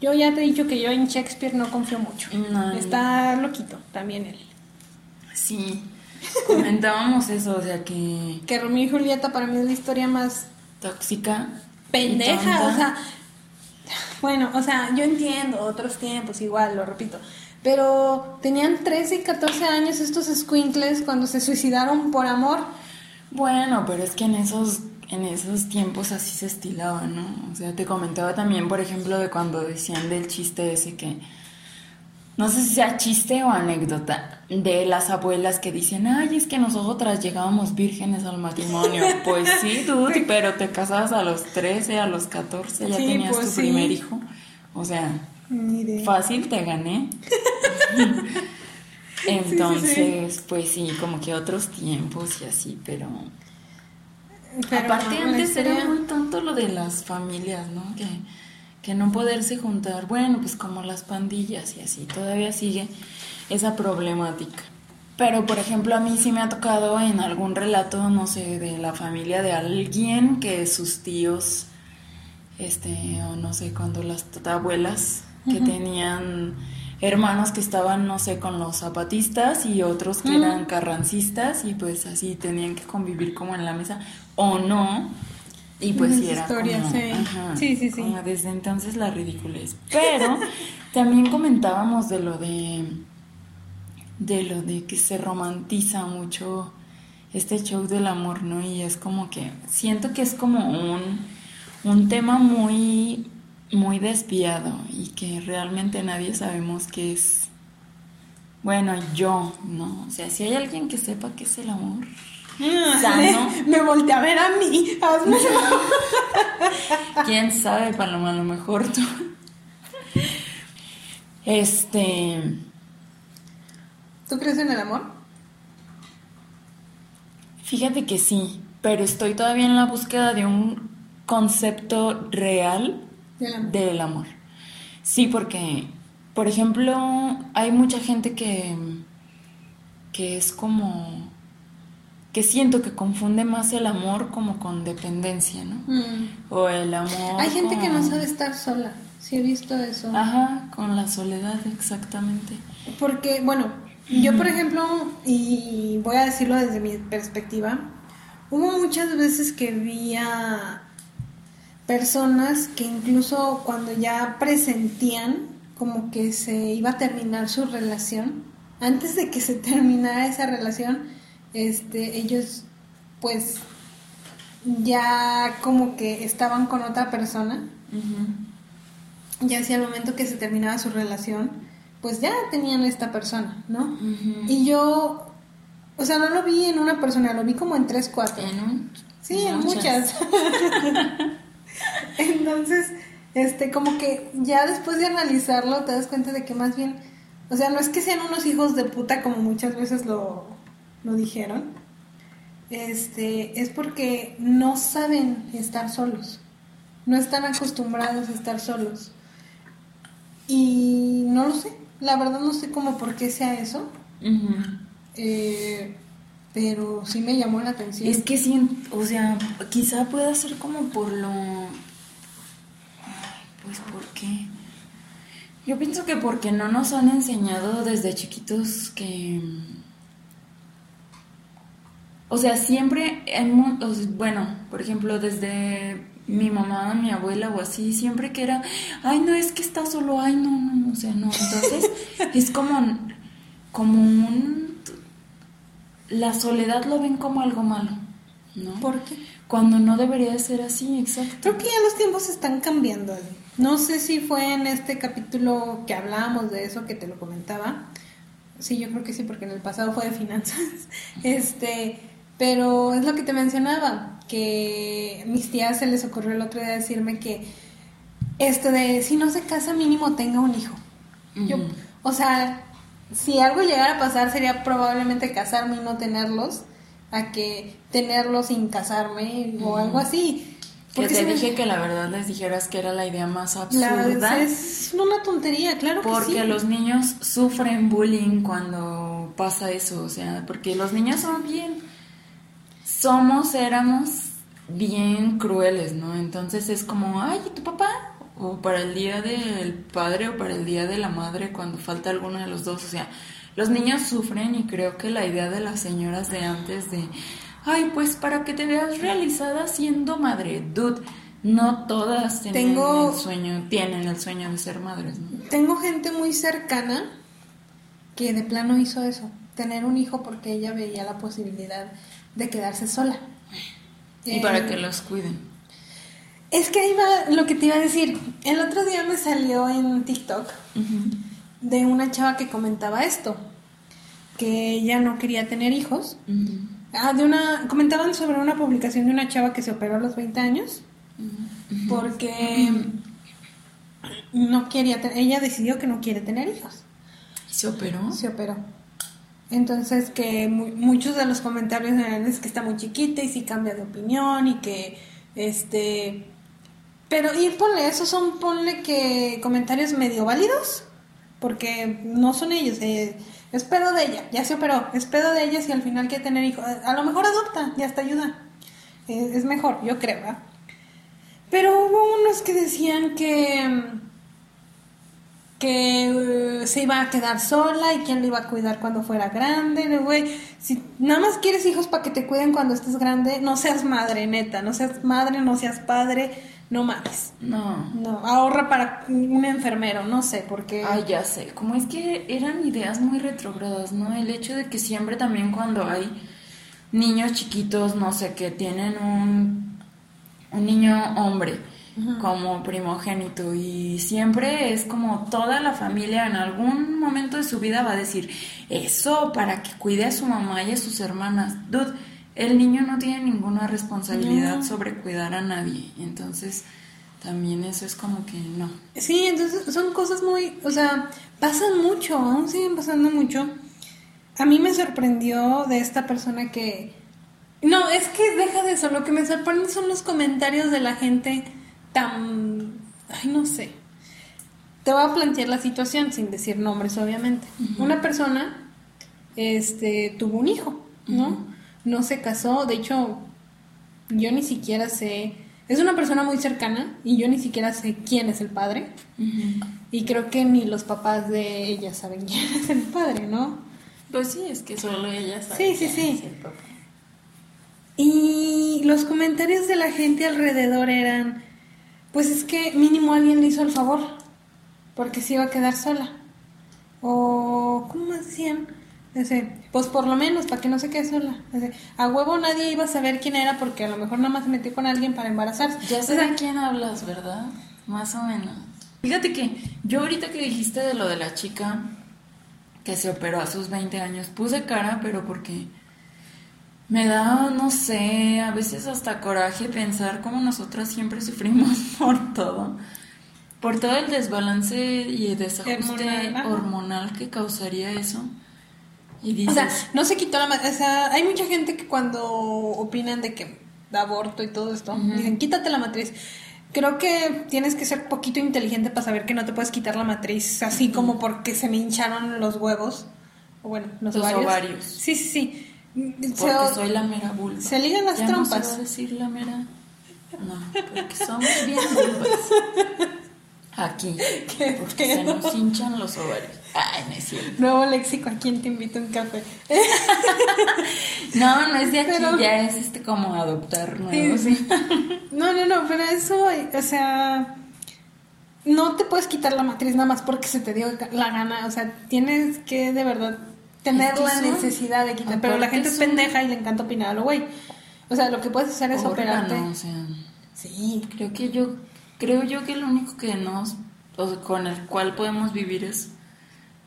Yo ya te he dicho que yo en Shakespeare no confío mucho. Está loquito también él. Sí, comentábamos eso, o sea que... Que Romeo y Julieta para mí es la historia más... Tóxica. Pendeja, o sea... Bueno, o sea, yo entiendo otros tiempos, igual, lo repito. Pero tenían 13 y 14 años estos squinkles cuando se suicidaron por amor. Bueno, pero es que en esos en esos tiempos así se estilaba, ¿no? O sea, te comentaba también, por ejemplo, de cuando decían del chiste ese que no sé si sea chiste o anécdota de las abuelas que dicen, ay, es que nosotras llegábamos vírgenes al matrimonio. Pues sí, tú, pero te casabas a los 13, a los 14, ya tenías pues tu primer hijo. O sea, Fácil, te gané. Entonces, pues sí, como que otros tiempos y así, pero... Aparte antes era muy tonto lo de las familias, ¿no? Que, que no poderse juntar, bueno, pues como las pandillas y así, todavía sigue esa problemática. Pero, por ejemplo, a mí sí me ha tocado en algún relato, no sé, de la familia de alguien que sus tíos, este, o no sé, cuando las abuelas que tenían hermanos que estaban, no sé, con los zapatistas y otros que eran carrancistas y pues así tenían que convivir como en la mesa o no. Y pues sí era como, sí. sí, sí, Como desde entonces la ridiculez. Pero también comentábamos de lo de de lo de que se romantiza mucho este show del amor, ¿no? Y es como que siento que es como un un tema muy muy desviado y que realmente nadie sabemos qué es. Bueno, yo, ¿no? O sea, si hay alguien que sepa qué es el amor. Sano. Me volteé a ver a mí. ¿Quién sabe, Paloma? A lo mejor tú. Este. ¿Tú crees en el amor? Fíjate que sí, pero estoy todavía en la búsqueda de un concepto real del amor. Sí, porque, por ejemplo, hay mucha gente que, que es como que siento que confunde más el amor como con dependencia, ¿no? Mm. O el amor. Hay gente que no sabe estar sola. Sí he visto eso. Ajá, con la soledad, exactamente. Porque, bueno, yo por ejemplo, y voy a decirlo desde mi perspectiva, hubo muchas veces que vi a, personas que incluso cuando ya presentían como que se iba a terminar su relación, antes de que se terminara esa relación, este, ellos pues ya como que estaban con otra persona, ya hacia el momento que se terminaba su relación, pues ya tenían esta persona, ¿no? Y yo, o sea, no lo vi en una persona, lo vi como en tres, cuatro. ¿En Sí, en muchas. Entonces, este, como que ya después de analizarlo te das cuenta de que más bien, o sea, no es que sean unos hijos de puta como muchas veces lo, lo dijeron, este, es porque no saben estar solos, no están acostumbrados a estar solos. Y no lo sé, la verdad no sé cómo por qué sea eso. eh, pero sí me llamó la atención. Es que sí, o sea, quizá pueda ser como por lo... Pues ¿por qué? Yo pienso que porque no nos han enseñado desde chiquitos que... O sea, siempre, sea, bueno, por ejemplo, desde mi mamá, mi abuela o así, siempre que era, ay, no, es que está solo, ay, no, no, no, o sea, no. Entonces, es como, como un... La soledad lo ven como algo malo, ¿no? ¿Por qué? Cuando no debería de ser así, exacto. Creo que ya los tiempos están cambiando. Ali. No sé si fue en este capítulo que hablábamos de eso que te lo comentaba. Sí, yo creo que sí, porque en el pasado fue de finanzas. Este, pero es lo que te mencionaba, que a mis tías se les ocurrió el otro día decirme que esto de si no se casa mínimo tenga un hijo. Yo, o sea, si algo llegara a pasar sería probablemente casarme y no tenerlos, a que tenerlos sin casarme o algo así. Que Porque te si me- dije que la verdad les dijeras que era la idea más absurda. es una tontería, claro que Porque sí. los niños sufren bullying cuando pasa eso, o sea, porque los niños son bien, somos, éramos bien crueles, ¿no? Entonces es como, ay, ¿y tu papá? O para el día del padre o para el día de la madre cuando falta alguno de los dos, o sea, los niños sufren y creo que la idea de las señoras de antes de, ay, pues para que te veas realizada siendo madre, dude. No todas tienen Tengo- el sueño, tienen el sueño de ser madres, ¿no? Tengo gente muy cercana que de plano hizo eso, tener un hijo porque ella veía la posibilidad de quedarse sola. Y Eh, para que los cuiden. Es que ahí va lo que te iba a decir. El otro día me salió en TikTok de una chava que comentaba esto, que ella no quería tener hijos. Ah, de una, comentaban sobre una publicación de una chava que se operó a los 20 años porque no quería tener, ella decidió que no quiere tener hijos. ¿Se operó? Se operó. Entonces que mu- muchos de los comentarios eran es que está muy chiquita y sí cambia de opinión y que este pero y ponle, esos son ponle que comentarios medio válidos porque no son ellos, eh, es pedo de ella, ya se operó, es pedo de ella si al final quiere tener hijos, a lo mejor adopta, ya hasta ayuda, Eh, es mejor, yo creo, ¿verdad? Pero hubo unos que decían que que eh, se iba a quedar sola y quién le iba a cuidar cuando fuera grande, güey, si nada más quieres hijos para que te cuiden cuando estés grande, no seas madre, neta, no seas madre, no seas padre, no mames. No. No, ahorra para un enfermero, no sé, porque Ay, ya sé. Como es que eran ideas muy retrógradas, ¿no? El hecho de que siempre también cuando hay niños chiquitos, no sé, que tienen un, un niño hombre como primogénito y siempre es como toda la familia en algún momento de su vida va a decir eso para que cuide a su mamá y a sus hermanas. Dude, el niño no tiene ninguna responsabilidad No. sobre cuidar a nadie. Entonces, también eso es como que no. Sí, entonces son cosas muy, o sea, pasan mucho, aún siguen pasando mucho. A mí me sorprendió de esta persona que... No, es que deja de eso, lo que me sorprende son los comentarios de la gente tan... Ay, no sé. Te voy a plantear la situación sin decir nombres, obviamente. Una persona este, tuvo un hijo, ¿no? No se casó, de hecho, yo ni siquiera sé... Es una persona muy cercana y yo ni siquiera sé quién es el padre. Y creo que ni los papás de ella saben quién es el padre, ¿no? Pues sí, es que solo ella sabe. Sí, sí, quién sí. es el papá. Y los comentarios de la gente alrededor eran, pues es que mínimo alguien le hizo el favor, porque se iba a quedar sola. O, ¿cómo decían? Dice, pues por lo menos, para que no se quede sola. Dice, a huevo nadie iba a saber quién era porque a lo mejor nada más se metió con alguien para embarazarse. Ya O sé sea, de quién hablas, ¿verdad? Más o menos. Fíjate que yo ahorita que dijiste de lo de la chica que se operó a sus 20 años, puse cara, pero porque me da, no sé, a veces hasta coraje pensar cómo nosotras siempre sufrimos por todo. Por todo el desbalance y desajuste Hormonal, que causaría eso. Y dices, O sea, no se quitó la O sea, hay mucha gente que cuando opinan de que de aborto y todo esto, dicen, quítate la matriz. Creo que tienes que ser poquito inteligente para saber que no te puedes quitar la matriz así como porque se me hincharon los huevos. O bueno, los, Los ovarios. ovarios. Sí, sí, sí. Porque soy la mera vulva. se ligan las ¿Ya no va a decir la mera? No, porque somos bien vulvas. Aquí. Qué porque se nos hinchan los ovarios. Ay, no es cierto. Nuevo léxico, ¿a quién te invito un café? No, no es de aquí, Pero- ya es este como adoptar Sí, nuevos. sí. No, no, no, pero eso, o sea, no te puedes quitar la matriz nada más porque se te dio la gana, o sea, tienes que de verdad tener Es que la son- necesidad de quitar, pero la gente es son- pendeja y le encanta opinar a lo güey. O sea, lo que puedes hacer es operarte. O sea, Sí, creo que yo, creo yo que lo único que nos, o sea, con el cual podemos vivir es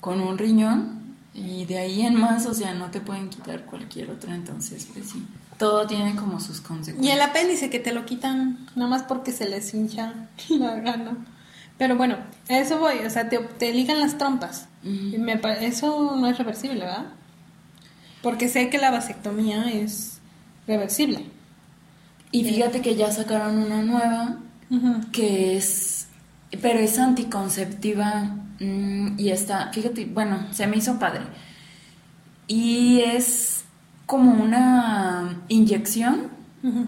con un riñón y de ahí en más, o sea, no te pueden quitar cualquier otro, entonces, pues sí, todo tiene como sus Y consecuencias. el apéndice que te lo quitan nada más porque se les hincha la gana. Pero bueno, a eso voy, o sea, te, te ligan las trompas. Me eso no es reversible, ¿verdad? Porque sé que la vasectomía es reversible. Y fíjate que ya sacaron una nueva que es, pero es anticonceptiva mm, y está, fíjate, bueno, se me hizo padre. Y es como una inyección, Ujú.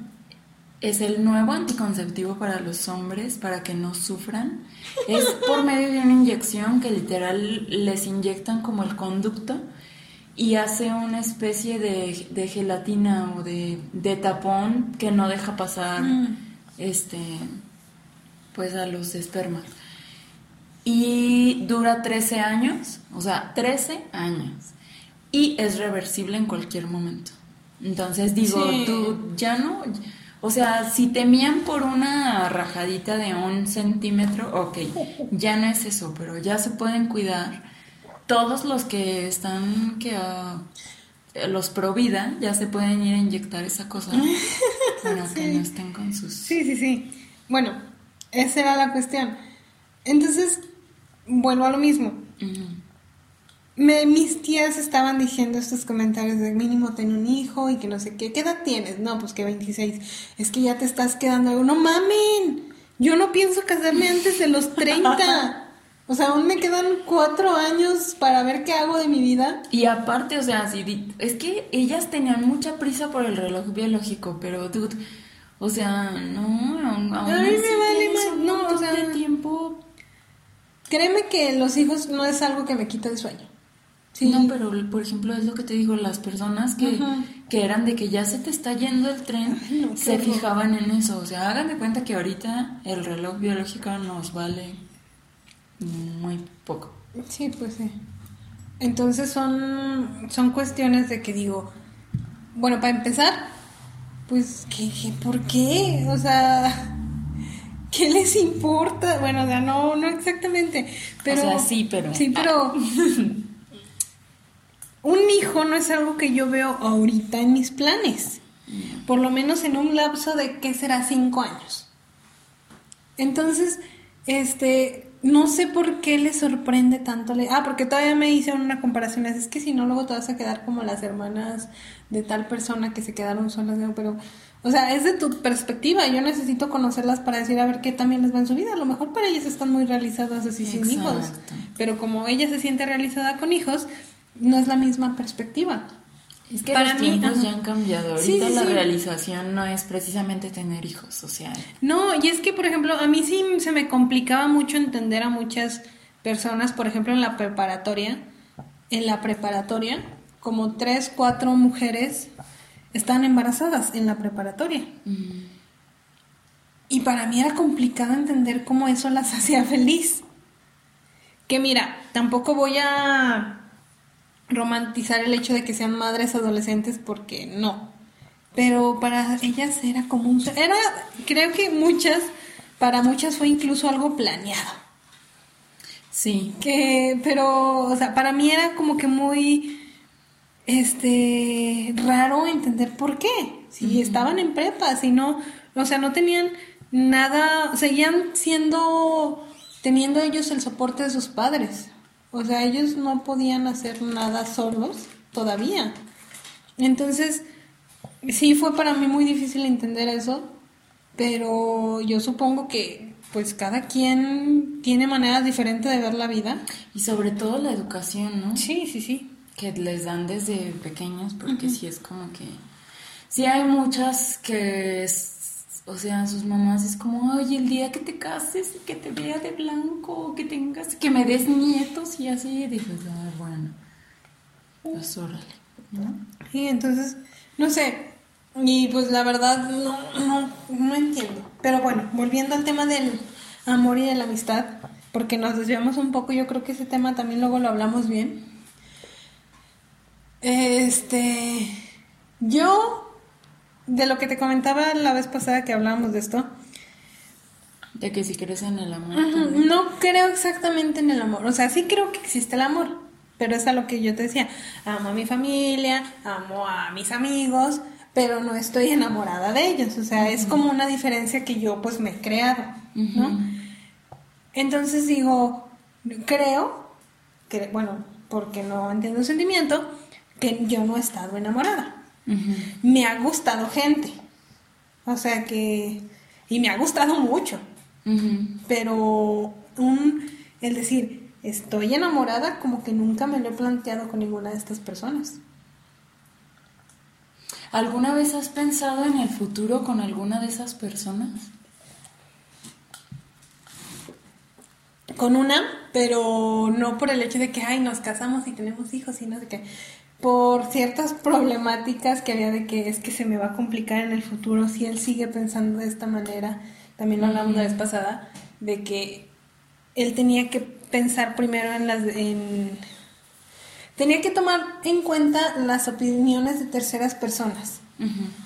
Es el nuevo anticonceptivo para los hombres, para que no sufran. Es por medio de una inyección que literal les inyectan como el conducto y hace una especie de, de gelatina o de, de tapón que no deja pasar Mm. este pues a los espermas. Y dura 13 años, o sea, 13 años. Y es reversible en cualquier momento. Entonces digo, Sí. tú ya no, o sea, si temían por una rajadita de un centímetro, ok, ya no es eso, pero ya se pueden cuidar. Todos los que están, que ah, los pro vida, ya se pueden ir a inyectar esa cosa para que no estén con sus... Sí, sí, sí. Bueno, esa era la cuestión. Entonces, vuelvo a lo mismo. Me, mis tías estaban diciendo estos comentarios de mínimo ten un hijo y que no sé qué. ¿Qué edad tienes? No, pues que 26. Es que ya te estás quedando. No mamen. Yo no pienso casarme antes de los 30. O sea, aún me quedan cuatro años para ver qué hago de mi vida. Y aparte, o sea, si es que ellas tenían mucha prisa por el reloj biológico, pero dude, o sea, no, aún, A mí me vale más- no, o sea- de tiempo. Créeme que los hijos no es algo que me quita el sueño. Sí. No, pero por ejemplo es lo que te digo, las personas que, Ajá. que eran de que ya se te está yendo el tren, Ay, no, qué se horror. fijaban en eso. O sea, hagan de cuenta que ahorita el reloj biológico nos vale muy poco. Sí, pues sí. Entonces son, son cuestiones de que digo, bueno, para empezar, pues, ¿qué, qué, por qué? O sea, ¿qué les importa? Bueno, o sea, no, no exactamente, pero... sea, sí, pero- Sí, pero... un hijo no es algo que yo veo ahorita en mis planes. Por lo menos en un lapso de, ¿qué será? Cinco años. Entonces, este, no sé por qué le sorprende tanto. Le... Ah, porque todavía me hicieron una comparación. Es que si no, luego te vas a quedar como las hermanas de tal persona que se quedaron solas. ¿no? Pero, o sea, es de tu perspectiva. Yo necesito conocerlas para decir a ver qué también les va en su vida. A lo mejor para ellas están muy realizadas así sin hijos. Pero como ella se siente realizada con hijos, no es la misma perspectiva. Es que Para los mí, tiempos ya han cambiado. Ahorita Sí, sí, la sí. realización no es precisamente tener hijos, o sea, No, y es que, por ejemplo, a mí sí se me complicaba mucho entender a muchas personas, por ejemplo, en la preparatoria, en la preparatoria, como tres, cuatro mujeres están embarazadas en la preparatoria. mm, Y para mí era complicado entender cómo eso las hacía feliz. Que mira, tampoco voy a romantizar el hecho de que sean madres adolescentes porque no. Pero para ellas era como un... Era, creo que muchas, para muchas fue incluso algo planeado. sí, Que, pero, o sea, para mí era como que muy, este, raro entender por qué. Si estaban en prepa, si no, o sea, no tenían nada, seguían siendo, teniendo ellos el soporte de sus padres. O sea, ellos no podían hacer nada solos todavía. Entonces, sí fue para mí muy difícil entender eso, pero yo supongo que pues cada quien tiene maneras diferentes de ver la vida. y sobre todo la educación, ¿no? Sí, sí, sí. Que les dan desde pequeños, porque sí es como que... Sí hay muchas que, es- o sea, sus mamás es como, ay, el día que te cases y que te vea de blanco, que tengas, que me des nietos y así, dices, ay, bueno, pues órale, ¿no? Y entonces, no sé, y pues la verdad no, no, no entiendo. Pero bueno, volviendo al tema del amor y de la amistad, porque nos desviamos un poco, yo creo que ese tema también luego lo hablamos bien. Este, yo, de lo que te comentaba la vez pasada que hablábamos de esto, De que si crees en el amor. No creo exactamente en el amor. O sea, sí creo que existe el amor. Pero es a lo que yo te decía. Amo a mi familia, amo a mis amigos, pero no estoy enamorada de ellos. O sea, es como una diferencia que yo pues me he creado, ¿no? Entonces digo, creo, que, bueno, porque no entiendo el sentimiento, que yo no he estado enamorada Me ha gustado gente. O sea que. Y me ha gustado mucho. Pero un. El decir, estoy enamorada, como que nunca me lo he planteado con ninguna de estas personas. ¿Alguna vez has pensado en el futuro con alguna de esas personas? Con una, pero no por el hecho de que, ay, nos casamos y tenemos hijos y no sé qué. Por ciertas problemáticas que había de que es que se me va a complicar en el futuro si él sigue pensando de esta manera. También lo hablamos la vez pasada, de que él tenía que pensar primero en las... En, tenía que tomar en cuenta las opiniones de terceras personas.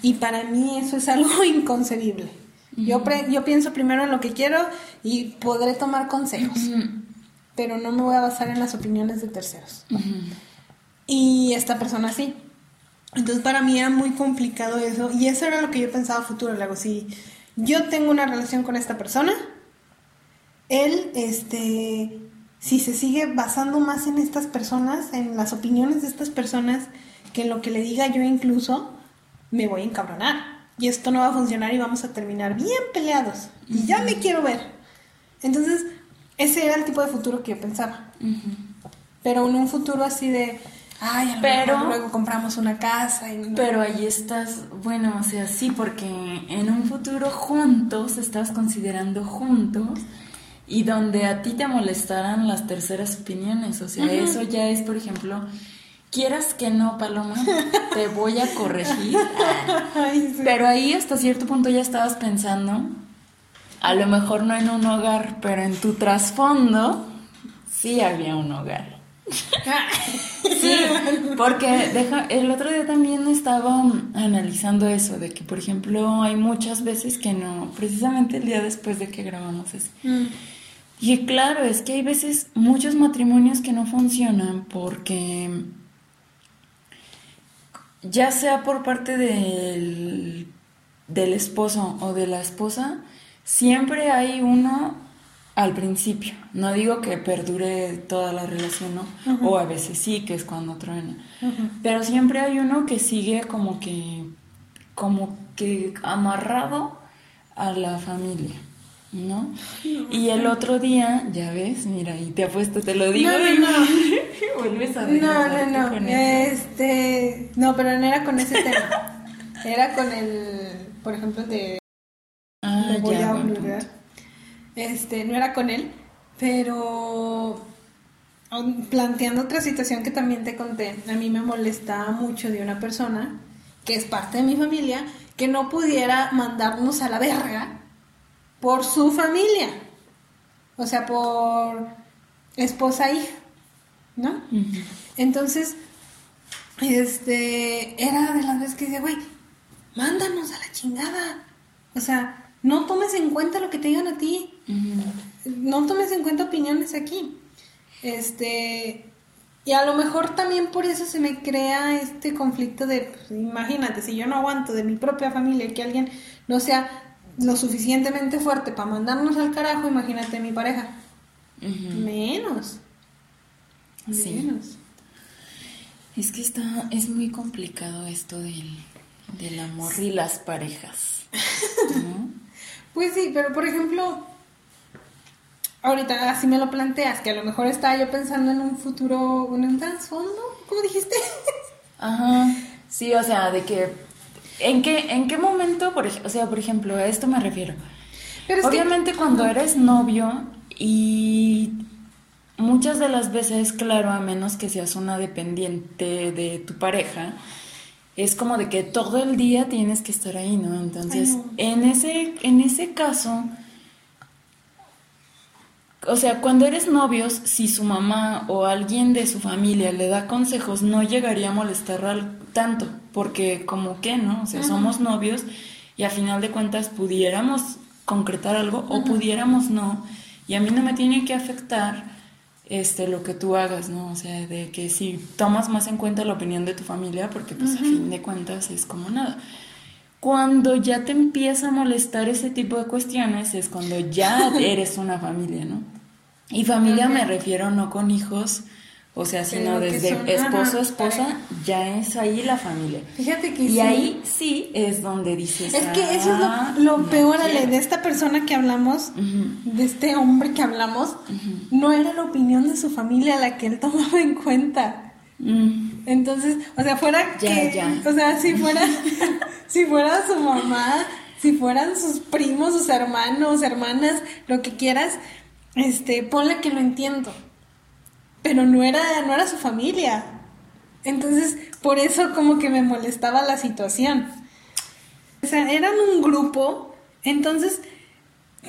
Y para mí eso es algo inconcebible. Yo, pre- yo pienso primero en lo que quiero y podré tomar consejos, pero no me voy a basar en las opiniones de terceros. Y esta persona sí. Entonces para mí era muy complicado eso y eso era lo que yo pensaba a futuro. Le hago, si yo tengo una relación con esta persona, él, este, si se sigue basando más en estas personas, en las opiniones de estas personas, que en lo que le diga yo incluso, me voy a encabronar. Y esto no va a funcionar y vamos a terminar bien peleados. Y ya me quiero ver. Entonces, ese era el tipo de futuro que yo pensaba. Pero en un futuro así de, ay, a lo Pero- mejor luego compramos una casa y no- Pero ahí estás, bueno, o sea, sí, porque en un futuro juntos, estás considerando juntos, y donde a ti te molestaran las terceras opiniones, o sea, eso ya es, por ejemplo, quieras que no, Paloma, te voy a corregir. Ay, sí. Pero ahí hasta cierto punto ya estabas pensando, a lo mejor no en un hogar, pero en tu trasfondo sí había un hogar. Sí, porque deja, el otro día también estaba analizando eso, de que por ejemplo hay muchas veces que no, precisamente el día después de que grabamos eso. Mm, Y claro, es que hay veces muchos matrimonios que no funcionan porque ya sea por parte del, del esposo o de la esposa, siempre hay uno al principio. No digo que perdure toda la relación, ¿no? O a veces sí, que es cuando truena. ujú. Pero siempre hay uno que sigue como que, como que amarrado a la familia, ¿no? Y el otro día, ya ves, mira, y te apuesto, te lo digo. No, no, no. Vuelves a No, no, no. Este, no, pero no era con ese tema. Era con el, por ejemplo, de Ah, voy ya, a olvidar. Este, no era con él, pero planteando otra situación que también te conté, a mí me molestaba mucho de una persona que es parte de mi familia que no pudiera mandarnos a la verga por su familia. O sea, por esposa e hija, ¿no? Entonces, este, era de las veces que decía, güey, mándanos a la chingada. O sea, no tomes en cuenta lo que te digan a ti. No tomes en cuenta opiniones aquí. Este, y a lo mejor también por eso se me crea este conflicto de, pues, imagínate, si yo no aguanto de mi propia familia que alguien no sea lo suficientemente fuerte para mandarnos al carajo, imagínate mi pareja. Menos. Sí. Menos. Es que está, es muy complicado esto del, del amor y las parejas. ¿no? Pues sí, pero por ejemplo, ahorita así me lo planteas, que a lo mejor estaba yo pensando en un futuro, en un trasfondo, ¿cómo dijiste? Ajá. Sí, o sea, de que ¿En qué, en qué momento, por, o sea, por ejemplo, a esto me refiero? Pero que- Obviamente cuando eres novio y muchas de las veces, claro, a menos que seas una dependiente de tu pareja, es como de que todo el día tienes que estar ahí, ¿no? Entonces, Ay, no. en ese, en ese caso, o sea, cuando eres novios, si su mamá o alguien de su familia le da consejos, no llegaría a molestar al- tanto, porque como que, ¿no? O sea, somos novios y a final de cuentas pudiéramos concretar algo o pudiéramos no, y a mí no me tiene que afectar este lo que tú hagas, ¿no? O sea, de que si tomas más en cuenta la opinión de tu familia, porque pues a fin de cuentas es como nada. Cuando ya te empieza a molestar ese tipo de cuestiones es cuando ya eres una familia, ¿no? Y familia me refiero no con hijos, o sea, sino desde son- esposo, esposa, ya es ahí la familia. Fíjate que Y sí. ahí sí es donde dices. Es que eso es "Ah, lo, lo no peor, Ale, quiero". de esta persona que hablamos, de este hombre que hablamos, no era la opinión de su familia la que él tomaba en cuenta. Mm, Entonces, o sea, fuera Ya, que, ya. o sea, si fuera, si fuera su mamá, si fueran sus primos, sus hermanos, hermanas, lo que quieras, este, ponle que lo entiendo. Pero no era, no era su familia. Entonces, por eso como que me molestaba la situación. O sea, eran un grupo, entonces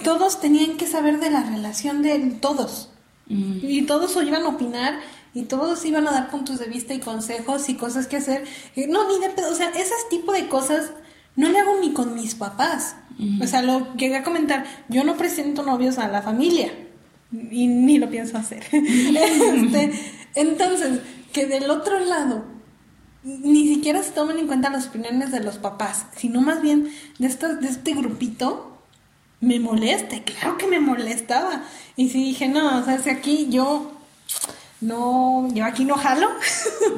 todos tenían que saber de la relación de todos. mm. Y todos iban a opinar y todos iban a dar puntos de vista y consejos y cosas que hacer. Y No, ni de pedo. O sea, ese tipo de cosas no le hago ni con mis papás. O sea, lo llegué a comentar. Yo no presento novios a la familia. Y ni lo pienso hacer. Este, entonces, que del otro lado ni siquiera se toman en cuenta las opiniones de los papás, sino más bien de, estos, de este grupito, me molesta, claro que me molestaba. Y sí dije, no, o sea, si aquí yo no, yo aquí no jalo,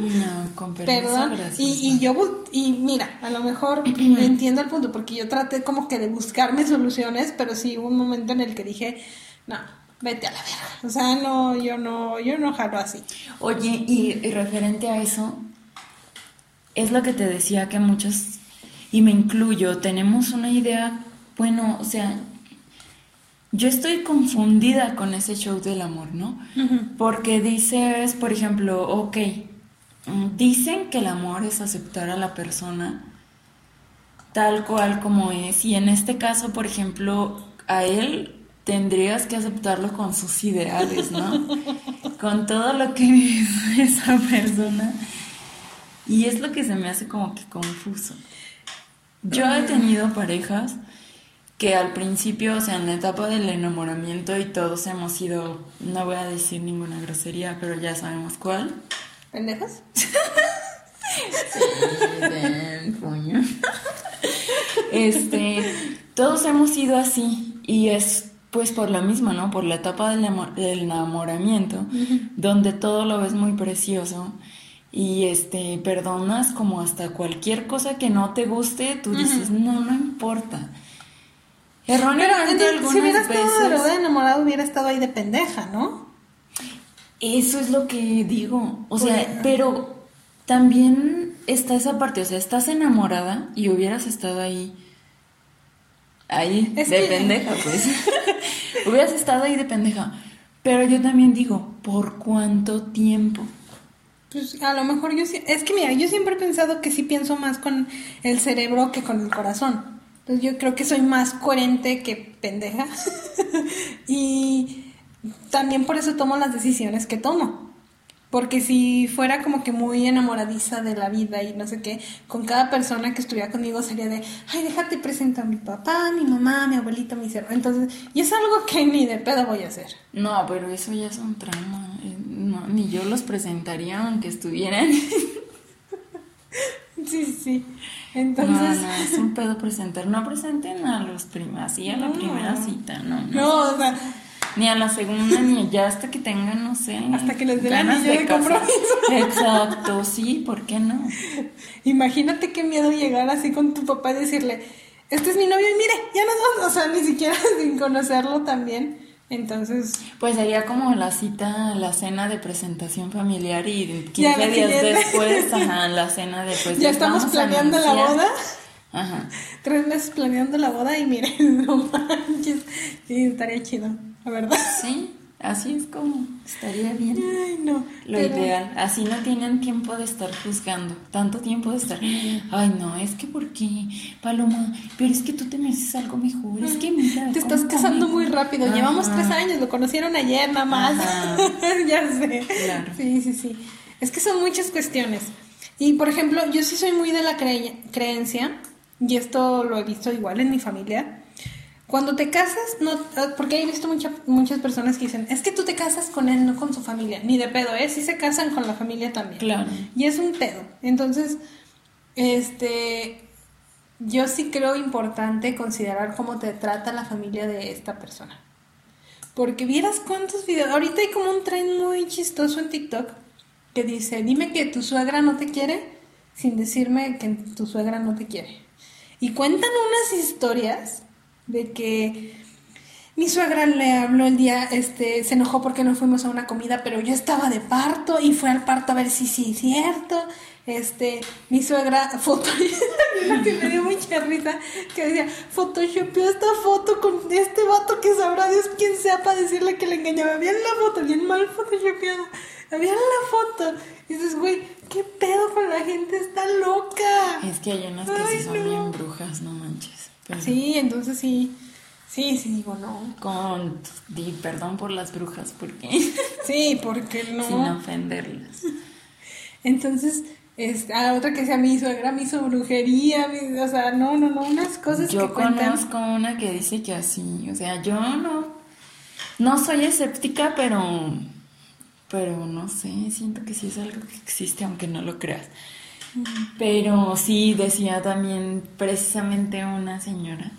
No, con permiso, perdón. gracias. Y, y yo, y mira, a lo mejor entiendo el punto, porque yo traté como que de buscarme soluciones, pero sí hubo un momento en el que dije, no, vete a la verga. O sea, no, yo no, yo no jalo así. Oye, y, y referente a eso, es lo que te decía que muchos, y me incluyo, tenemos una idea, bueno, o sea, yo estoy confundida con ese show del amor, ¿no? Porque dices, por ejemplo, ok, dicen que el amor es aceptar a la persona tal cual como es, y en este caso, por ejemplo, a él tendrías que aceptarlo con sus ideales, ¿no? con todo lo que es esa persona. Y es lo que se me hace como que confuso. Yo he tenido parejas que al principio, o sea, en la etapa del enamoramiento y todos hemos sido, no voy a decir ninguna grosería, pero ya sabemos cuál. ¿Pendejas? Este, todos hemos sido así y es pues por lo mismo, ¿no? Por la etapa del, amo- del enamoramiento, donde todo lo ves muy precioso y este, perdonas como hasta cualquier cosa que no te guste, tú dices, no, no importa. Erróneamente algunas si hubiera estado de veces- verdad enamorado, hubiera estado ahí de pendeja, ¿no? Eso es lo que digo. O sea, pero también está esa parte. O sea, estás enamorada y hubieras estado ahí. Ahí, Es de que- pendeja, pues. hubieras estado ahí de pendeja. Pero yo también digo, ¿por cuánto tiempo? Pues a lo mejor yo sí. Es que mira, yo siempre he pensado que sí pienso más con el cerebro que con el corazón. Entonces yo creo que soy más coherente que pendeja. y también por eso tomo las decisiones que tomo. Porque si fuera como que muy enamoradiza de la vida y no sé qué, con cada persona que estuviera conmigo sería de, ay, déjate presento a mi papá, mi mamá, mi abuelito, mi hermano. Entonces, y es algo que ni de pedo voy a hacer. No, pero eso ya es un trauma. eh, No, ni yo los presentaría aunque estuvieran. Sí, sí, sí. No, Entonces, no, es un pedo presentar. No presenten a los primas, así a la primera cita, no. no. no, o sea, Ni a la segunda, ni ya hasta que tengan, no sé. Hasta que les dé el anillo de compromiso. Exacto, sí, ¿por qué no? Imagínate qué miedo llegar así con tu papá y decirle, este es mi novio y mire, ya nos vamos, o sea, ni siquiera sin conocerlo también. Entonces, Pues sería como la cita, la cena de presentación familiar y 15 Ya, la días después, ajá, la cena de pues ya estamos planeando la boda. Ajá. Tres meses planeando la boda y miren, no manches. Sí, estaría chido, la verdad. Sí, así es como estaría bien. Ay, no. Lo pero- ideal, así no tienen tiempo de estar juzgando, tanto tiempo de estar, ay no, es que por qué, Paloma, pero es que tú te mereces algo mejor, es que mira, Te estás ¿cómo casando muy rápido. Ajá. Llevamos tres años, lo conocieron ayer nada más. Ya sé. Claro. Sí, sí, sí. Es que son muchas cuestiones. Y por ejemplo, yo sí soy muy de la cre- creencia, y esto lo he visto igual en mi familia. Cuando te casas, no, ah, porque he visto mucha- muchas personas que dicen, es que tú te casas con él, no con su familia. Ni de pedo, ¿eh? Sí se casan con la familia también. Claro. Y es un pedo. Entonces, este, yo sí creo importante considerar cómo te trata la familia de esta persona. Porque vieras cuántos videos. Ahorita hay como un tren muy chistoso en TikTok que dice: Dime que tu suegra no te quiere sin decirme que tu suegra no te quiere. Y cuentan unas historias de que mi suegra le habló el día, este, se enojó porque no fuimos a una comida, pero yo estaba de parto y fue al parto a ver si sí es cierto. Este, mi suegra foto, que me dio mucha risa, que decía, photoshopeó esta foto con este vato que sabrá Dios quién sea para decirle que le engañaba. Vean la foto, bien mal photoshopeada. Vean la foto. Y dices, güey, ¿qué pedo con la gente? Está loca. Es que hay unas que Ay, sí son no. bien brujas, no. Pero Sí, entonces sí. Sí, sí, digo, no. Con, di perdón por las brujas, porque Sí, porque no. sin ofenderlas. Entonces, este, a otra que sea mi suegra me hizo brujería, mi- o sea, no, no, no, unas cosas Yo que cuentan. conozco una que dice que así, o sea, yo no, no soy escéptica, pero, pero no sé, siento que sí es algo que existe, aunque no lo creas. Pero sí decía también precisamente una señora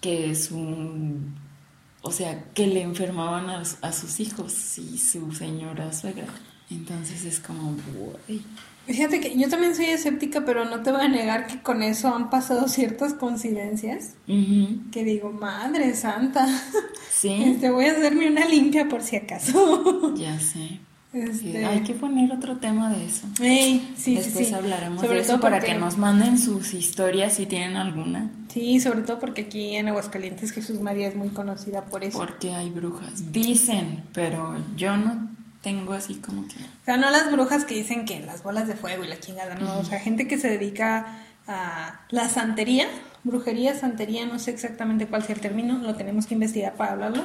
que su, o sea, que le enfermaban a, a sus hijos y su señora suegra. Entonces es como, güey. Fíjate que yo también soy escéptica, pero no te voy a negar que con eso han pasado ciertas coincidencias que digo, madre santa, Sí, este, voy a hacerme una limpia por si acaso. ya sé. Este, Hay que poner otro tema de eso. ey, sí, Después sí. hablaremos Sobre de eso todo para porque- que nos manden sus historias si tienen alguna. Sí, sobre todo porque aquí en Aguascalientes Jesús María es muy conocida por eso. Porque hay brujas. Dicen, pero yo no tengo así como que. O sea, no las brujas que dicen que las bolas de fuego y la chingada, no. O sea, gente que se dedica a la santería, brujería, santería, no sé exactamente cuál sea el término, lo tenemos que investigar para hablarlo.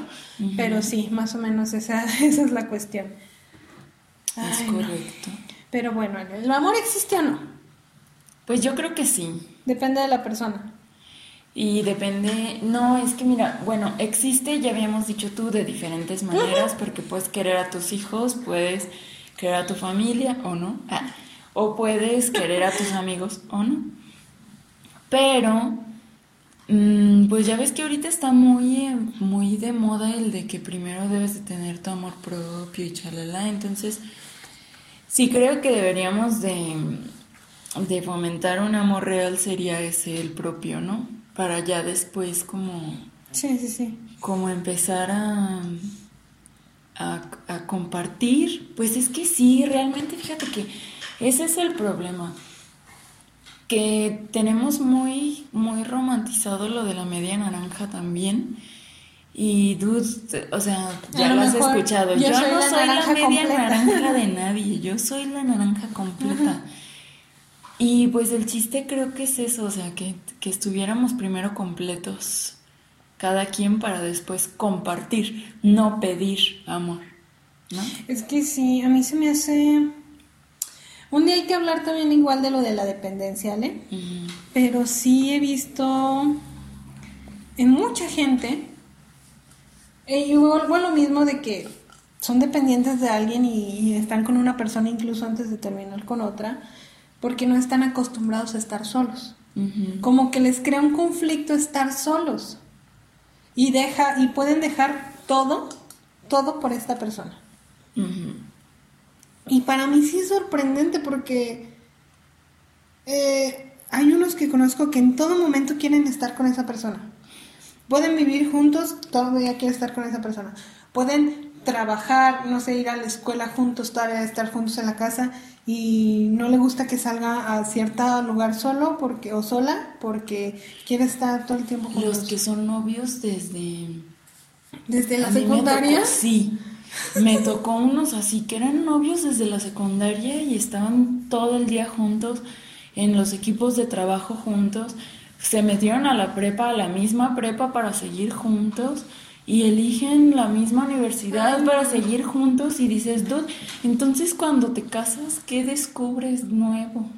Pero sí, más o menos esa, esa es la cuestión. Es Ay, no. correcto. Pero bueno, ¿el amor existe o no? Pues yo creo que sí. Depende de la persona. Y depende, no, es que mira, bueno, existe, ya habíamos dicho tú, de diferentes maneras, porque puedes querer a tus hijos, puedes querer a tu familia o no, Ah, o puedes querer a tus amigos o no. Pero, mm, pues ya ves que ahorita está muy, muy de moda el de que primero debes de tener tu amor propio y chalala, entonces sí creo que deberíamos de, de fomentar un amor real sería ese el propio, ¿no? Para ya después como, Sí, sí, sí. como empezar a, a, a compartir. Pues es que sí, realmente fíjate que ese es el problema. Que tenemos muy, muy romantizado lo de la media naranja también. Y dude, o sea, ya lo lo has escuchado. yo Yo, soy no la soy la media completa. naranja de nadie, yo soy la naranja completa. Y pues el chiste creo que es eso, o sea, que, que estuviéramos primero completos, cada quien para después compartir, no pedir amor, ¿no? Es que sí, a mí se me hace... Un día hay que hablar también igual de lo de la dependencia, ¿le? Ujú. Pero sí he visto en mucha gente, y vuelvo a lo mismo de que son dependientes de alguien y, están con una persona incluso antes de terminar con otra, porque no están acostumbrados a estar solos. Como que les crea un conflicto estar solos. Y deja, y pueden dejar todo, todo por esta persona. Y para mí sí es sorprendente porque eh, hay unos que conozco que en todo momento quieren estar con esa persona. Pueden vivir juntos, todavía quieren estar con esa persona. Pueden trabajar, no sé, ir a la escuela juntos, todavía estar juntos en la casa y no le gusta que salga a cierto lugar solo porque o sola porque quiere estar todo el tiempo juntos. Los que son novios desde desde la secundaria. sí. Me tocó unos así que eran novios desde la secundaria y estaban todo el día juntos en los equipos de trabajo juntos. Se metieron a la prepa, a la misma prepa para seguir juntos y eligen la misma universidad para seguir juntos y dices, dude, entonces cuando te casas, ¿qué descubres nuevo?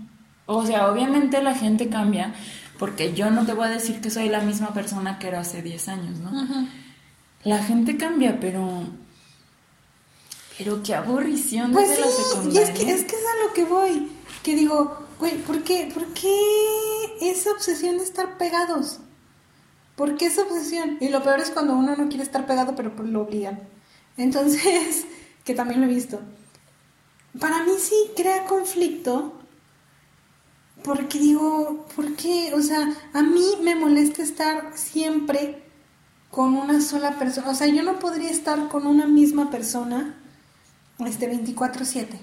O sea, obviamente la gente cambia, porque yo no te voy a decir que soy la misma persona que era hace 10 años, ¿no? La gente cambia, pero... Pero qué aburrición pues desde la secundaria. Y es que, es que es a lo que voy, que digo, güey, ¿por qué, ¿por qué esa obsesión de estar pegados? ¿Por qué esa obsesión? Y lo peor es cuando uno no quiere estar pegado, pero lo obligan. Entonces, que también lo he visto. Para mí sí crea conflicto. Porque digo, ¿por qué? O sea, a mí me molesta estar siempre con una sola persona. O sea, yo no podría estar con una misma persona este 24/7.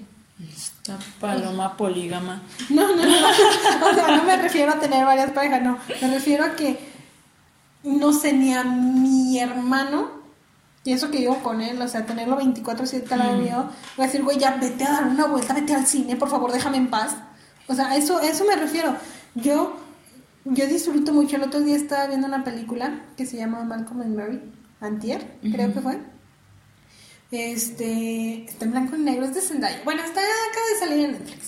Paloma polígama. No, no, no. O sea, no me refiero a tener varias parejas, no. Me refiero a que no sé, ni a mi hermano, y eso que digo con él, o sea, tenerlo 24-7 al año, mm. voy a decir, güey, ya vete a dar una vuelta, vete al cine, por favor, déjame en paz. O sea, eso, eso me refiero. Yo, yo disfruto mucho. El otro día estaba viendo una película que se llama Malcolm and Mary, Antier, creo que fue. Este, está en blanco y negro, es de Zendaya. Bueno, está acaba de salir en Netflix.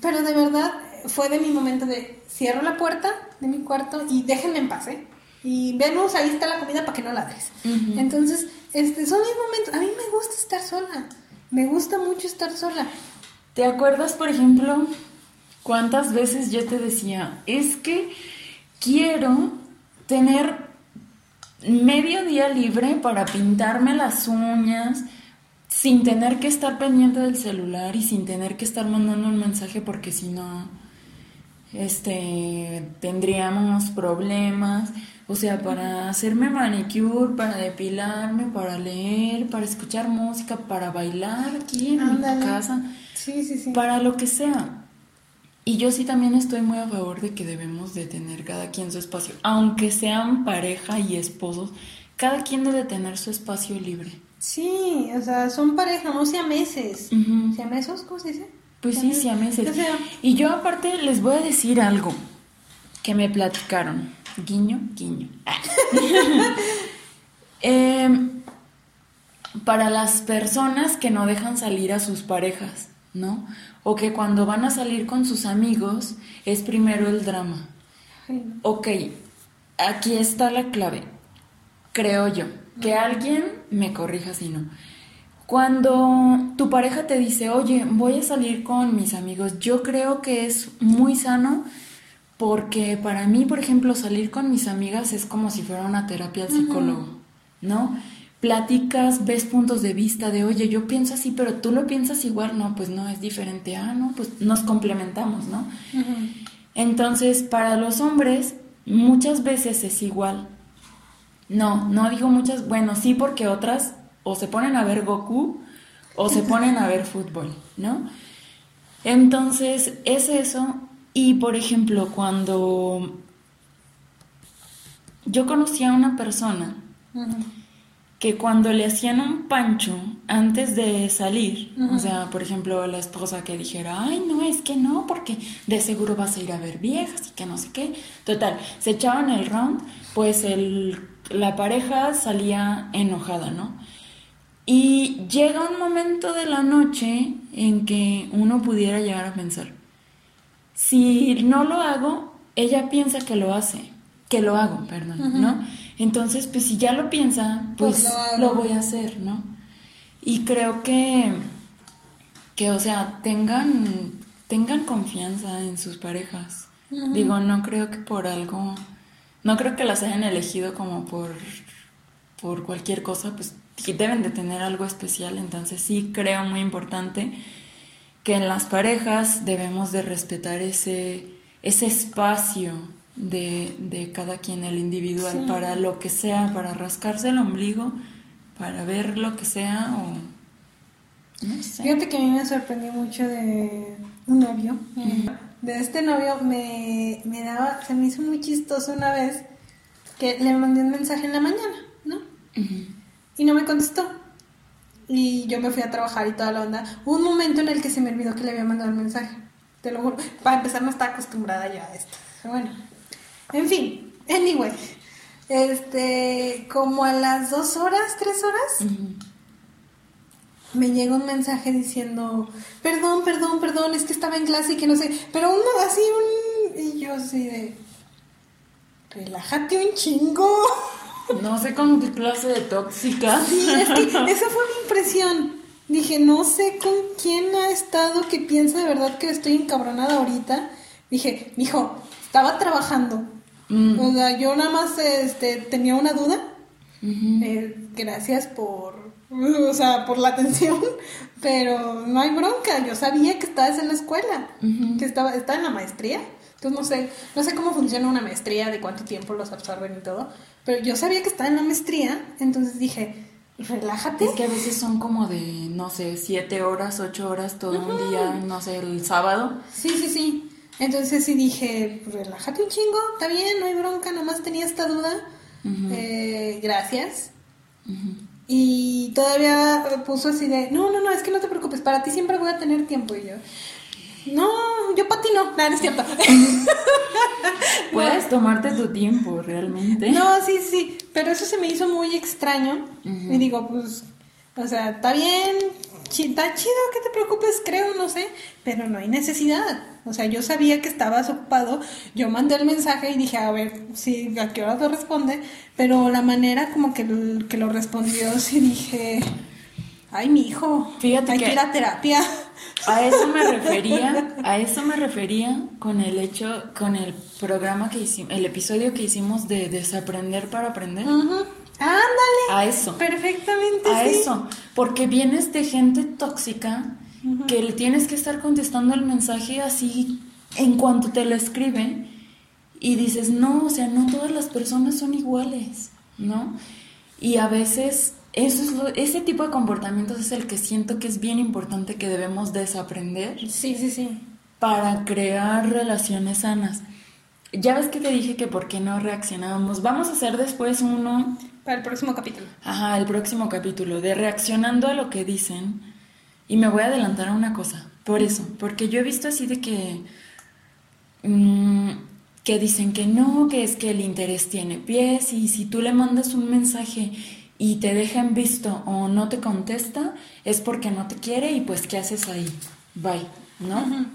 Pero de verdad fue de mi momento de cierro la puerta de mi cuarto y déjenme en paz, ¿eh? y venos, ahí está la comida para que no ladres. Entonces, este, son mis momentos. A mí me gusta estar sola. Me gusta mucho estar sola. ¿Te acuerdas, por ejemplo, cuántas veces yo te decía, es que quiero tener medio día libre para pintarme las uñas sin tener que estar pendiente del celular y sin tener que estar mandando un mensaje porque si no este tendríamos problemas o sea, para hacerme manicure, para depilarme, para leer, para escuchar música, para bailar aquí en mi casa. Sí, sí, sí. Para lo que sea. Y yo sí también estoy muy a favor de que debemos de tener cada quien su espacio. Aunque sean pareja y esposos, cada quien debe tener su espacio libre. Sí, o sea, son pareja, no sea meses. ¿Sea mesos? ¿Cómo se dice? Pues sí, sea meses. Y yo aparte les voy a decir algo que me platicaron. Guiño, guiño. Em, para las personas que no dejan salir a sus parejas, ¿no? O que cuando van a salir con sus amigos es primero el drama. Ok, aquí está la clave, creo yo, que alguien me corrija si no. Cuando tu pareja te dice, oye, voy a salir con mis amigos, yo creo que es muy sano porque para mí, por ejemplo, salir con mis amigas es como si fuera una terapia al psicólogo, ¿no? Platicas, ves puntos de vista de, oye, yo pienso así, pero tú lo piensas igual, no, pues no, es diferente, ah, no, pues nos complementamos, ¿no? Entonces, para los hombres, muchas veces es igual. No, no digo muchas, bueno, sí, porque otras o se ponen a ver Goku o se ponen a ver fútbol, ¿no? Entonces, es eso y por ejemplo, cuando yo conocí a una persona que cuando le hacían un pancho antes de salir, o sea, por ejemplo, la esposa que dijera, ay, no, es que no, porque de seguro vas a ir a ver viejas y que no sé qué. Total, se echaban el round, pues el, la pareja salía enojada, ¿no? Y llega un momento de la noche en que uno pudiera llegar a pensar, si no lo hago, ella piensa que lo hace, que lo hago, perdón, ¿no? Entonces, pues si ya lo piensa, pues, pues lo, voy a hacer, ¿no? Y creo que, que o sea, tengan, tengan confianza en sus parejas. Digo, no creo que por algo, no creo que las hayan elegido como por, por cualquier cosa, pues deben de tener algo especial, entonces sí creo muy importante que en las parejas debemos de respetar ese, ese espacio de, cada quien, el individual, para lo que sea, para rascarse el ombligo, para ver lo que sea o no sé. Fíjate que a mí me sorprendió mucho de un novio. De este novio me, me daba, se me hizo muy chistoso una vez que le mandé un mensaje en la mañana, ¿no? Y no me contestó. Y yo me fui a trabajar y toda la onda. Hubo un momento en el que se me olvidó que le había mandado el mensaje. Te lo juro. Para empezar, no estaba acostumbrada yo a esto. Pero bueno. En fin. Anyway. Este. Como a las dos horas, tres horas, me llega un mensaje diciendo: Perdón, perdón, perdón, es que estaba en clase y que no sé. Pero uno así, un. Y yo así de. Relájate un chingo. No sé con qué clase de tóxica. Sí, es que esa fue mi impresión. Dije, no sé con quién ha estado que piensa de verdad que estoy encabronada ahorita. Dije, mijo, estaba trabajando. Mm. O sea, yo nada más este, tenía una duda. Eh, gracias por, o sea, por la atención, pero no hay bronca. Yo sabía que estabas en la escuela, que estaba, estaba en la maestría. Entonces no sé, no sé cómo funciona una maestría, de cuánto tiempo los absorben y todo, pero yo sabía que estaba en la maestría, entonces dije, relájate. Es que a veces son como de, no sé, siete horas, ocho horas, todo un día, no sé, el sábado. Sí, sí, sí. Entonces sí dije, relájate un chingo, está bien, no hay bronca, nomás tenía esta duda. Eh, gracias. Y todavía puso así de, no, no, no, es que no te preocupes, para ti siempre voy a tener tiempo. Y yo, no, yo para ti no, nada, no es cierto. Puedes tomarte tu tiempo, realmente. no, sí, sí, pero eso se me hizo muy extraño. Y digo, pues, o sea, está bien, está chido que te preocupes, creo, no sé, pero no hay necesidad. O sea, yo sabía que estabas ocupado, yo mandé el mensaje y dije, a ver, sí, a qué hora te responde, pero la manera como que, l- que lo respondió, sí dije, ay, mi hijo, Fíjate hay que- que ir a terapia. A eso me refería, a eso me refería con el hecho, con el programa que hicimos, el episodio que hicimos de desaprender para aprender. Ándale. A eso. Perfectamente, A sí. eso, porque vienes de gente tóxica que le tienes que estar contestando el mensaje así en cuanto te lo escribe y dices, no, o sea, no todas las personas son iguales, ¿no? Y a veces eso es lo- ese tipo de comportamientos es el que siento que es bien importante que debemos desaprender Sí, sí, sí. para crear relaciones sanas. Ya ves que te dije que por qué no reaccionábamos. Vamos a hacer después uno Para el próximo capítulo. Ajá, el próximo capítulo, de reaccionando a lo que dicen. Y me voy a adelantar a una cosa, por eso, porque yo he visto así de que, mm, que dicen que no, que es que el interés tiene pies y si tú le mandas un mensaje y te deja en visto o no te contesta, es porque no te quiere y pues ¿qué haces ahí? Bye, ¿no?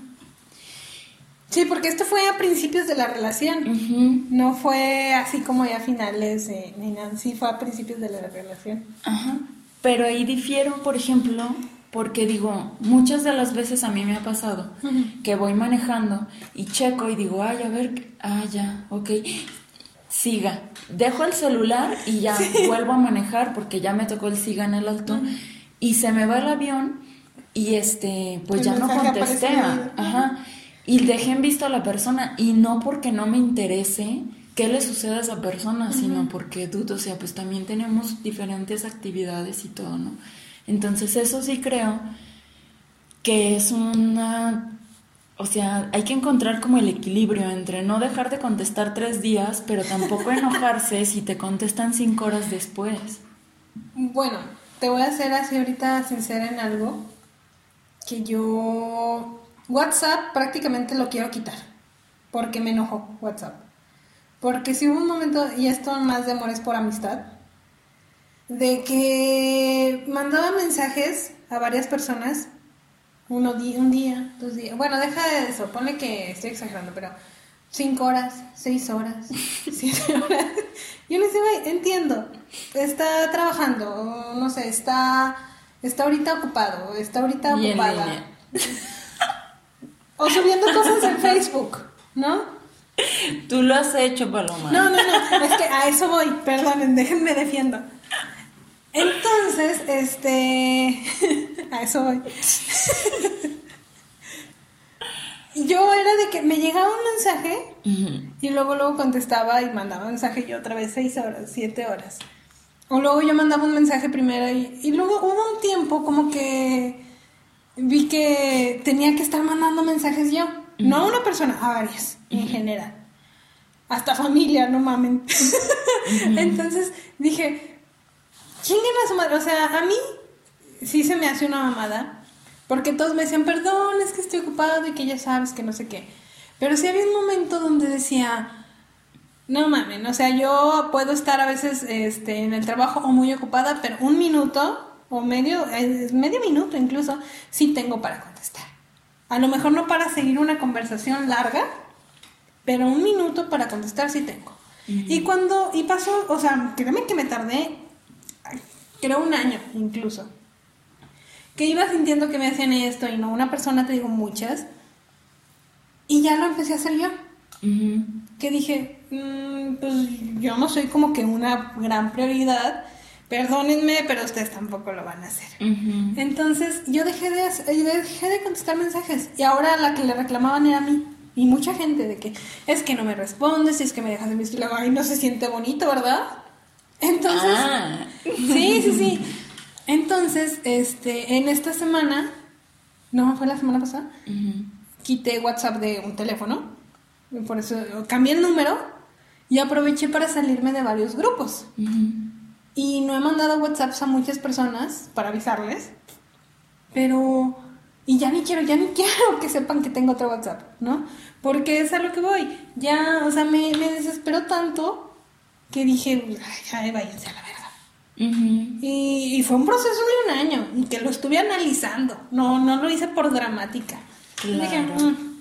Sí, porque esto fue a principios de la relación. No fue así como ya a finales, eh, ni nada. Sí, fue a principios de la relación. Ajá. Pero ahí difiero, por ejemplo, porque digo, muchas de las veces a mí me ha pasado que voy manejando y checo y digo, ay, a ver, ah, ya, ok, siga. Dejo el celular y ya vuelvo a manejar porque ya me tocó el siga en el alto y se me va el avión y este, pues El ya no contesté. Ajá. Y dejé en visto a la persona y no porque no me interese qué le sucede a esa persona, sino porque tú, o sea, pues también tenemos diferentes actividades y todo, ¿no? Entonces eso sí creo que es una, o sea, hay que encontrar como el equilibrio entre no dejar de contestar tres días, pero tampoco enojarse si te contestan cinco horas después. Bueno, te voy a hacer así ahorita sincera en algo. Que yo. WhatsApp prácticamente lo quiero quitar. Porque me enojó WhatsApp. Porque si hubo un momento, y esto más de amores por amistad, de que mandaba mensajes a varias personas, uno un día, dos días, bueno, deja de eso, ponle que estoy exagerando, pero cinco horas, seis horas, siete horas. Yo le decía, güey, entiendo, está trabajando, no sé, está, está ahorita ocupado, está ahorita Y ocupada. O subiendo cosas en Facebook, ¿no? Tú lo has hecho, Paloma. No, no, no, es que a eso voy, perdonen, déjenme defiendo. Entonces, este, a eso voy. Yo era de que me llegaba un mensaje y luego luego contestaba y mandaba mensaje yo otra vez seis horas, siete horas. O luego yo mandaba un mensaje primero y, y luego hubo un tiempo como que vi que tenía que estar mandando mensajes yo. No a una persona, a varias, en general. Hasta familia, no mamen. Entonces dije, ¿quién era su madre? O sea, a mí sí se me hace una mamada. Porque todos me decían, perdón, es que estoy ocupado y que ya sabes que no sé qué. Pero sí había un momento donde decía, no mames, o sea, yo puedo estar a veces este, en el trabajo o muy ocupada, pero un minuto o medio, eh, medio minuto incluso, sí tengo para contestar. A lo mejor no para seguir una conversación larga, pero un minuto para contestar sí tengo. Y cuando, y pasó, o sea, créeme que me tardé, creo un año incluso, que iba sintiendo que me hacían esto y no una persona, te digo muchas, y ya lo empecé a hacer yo. Que dije, mm, pues yo no soy como que una gran prioridad, perdónenme, pero ustedes tampoco lo van a hacer. Entonces yo dejé de, dejé de contestar mensajes y ahora la que le reclamaban era a mí. Y mucha gente de que es que no me respondes, y es que me dejas visto y luego, ay, no se siente bonito, ¿verdad? Entonces, Ah. sí, sí, sí. Entonces, este, en esta semana, no, fue la semana pasada, quité WhatsApp de un teléfono, por eso cambié el número y aproveché para salirme de varios grupos. Y no he mandado WhatsApps a muchas personas para avisarles, pero... Y ya ni quiero, ya ni quiero que sepan que tengo otro WhatsApp, ¿no? Porque es a lo que voy. Ya, o sea, me, me desesperó tanto que dije, "Ay, ya váyanse a la verga. Ujú. Y, y fue un proceso de un año y que lo estuve analizando. No, no lo hice por dramática. Claro. Dije, "Mm".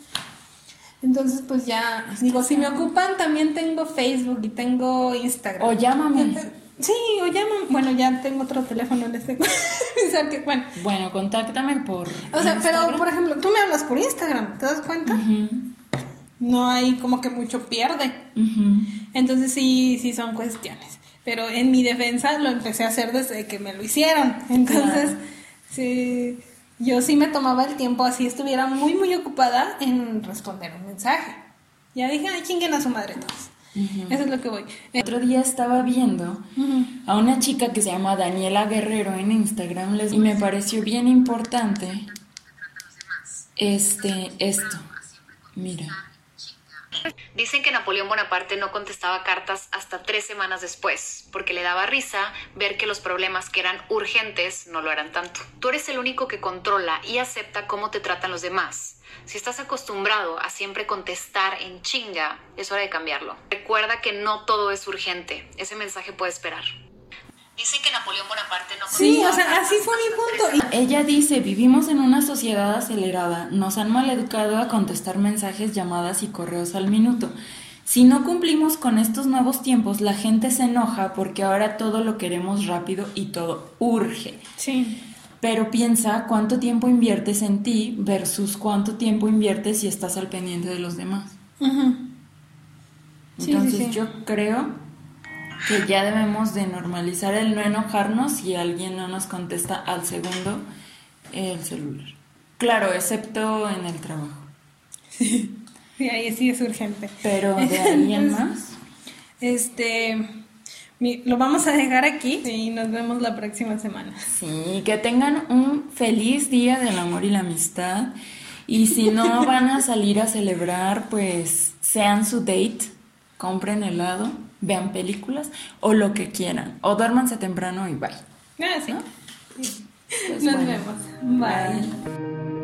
Entonces, pues ya, digo, si me ocupan, también tengo Facebook y tengo Instagram. O llámame. Sí, o llaman. Bueno, ya tengo otro teléfono en este. o sea que, bueno. Bueno, contáctame por. O sea, pero por ejemplo, tú me hablas por Instagram, ¿te das cuenta? No hay como que mucho pierde. Entonces sí, sí son cuestiones. Pero en mi defensa lo empecé a hacer desde que me lo hicieron. Entonces, Claro. sí, yo sí me tomaba el tiempo así estuviera muy, muy ocupada en responder un mensaje. Ya dije, ay, chinguen a su madre todos. Eso es lo que voy. Eh, Otro día estaba viendo a una chica que se llama Daniela Guerrero en Instagram les- y me pareció bien importante este esto. Mira. Dicen que Napoleón Bonaparte no contestaba cartas hasta tres semanas después, porque le daba risa ver que los problemas que eran urgentes no lo eran tanto. Tú eres el único que controla y acepta cómo te tratan los demás. Si estás acostumbrado a siempre contestar en chinga, es hora de cambiarlo. Recuerda que no todo es urgente. Ese mensaje puede esperar. Dicen que Napoleón Bonaparte no Sí, o sea, así fue mi punto. Ella dice, vivimos en una sociedad acelerada, nos han maleducado a contestar mensajes, llamadas y correos al minuto. Si no cumplimos con estos nuevos tiempos, la gente se enoja porque ahora todo lo queremos rápido y todo urge. Sí. Pero piensa cuánto tiempo inviertes en ti versus cuánto tiempo inviertes si estás al pendiente de los demás. Ujú. Sí, sí, Entonces sí. yo creo que ya debemos de normalizar el no enojarnos si alguien no nos contesta al segundo el celular. Claro, excepto en el trabajo. Sí, ahí sí es urgente. Pero de ahí en más. Este, lo vamos a dejar aquí y nos vemos la próxima semana. Sí, que tengan un feliz día del amor y la amistad. Y si no van a salir a celebrar, pues sean su date, compren helado, vean películas o lo que quieran. O duérmanse temprano y bye. Ah, sí. Pues Nos bueno. vemos. Bye. Bye.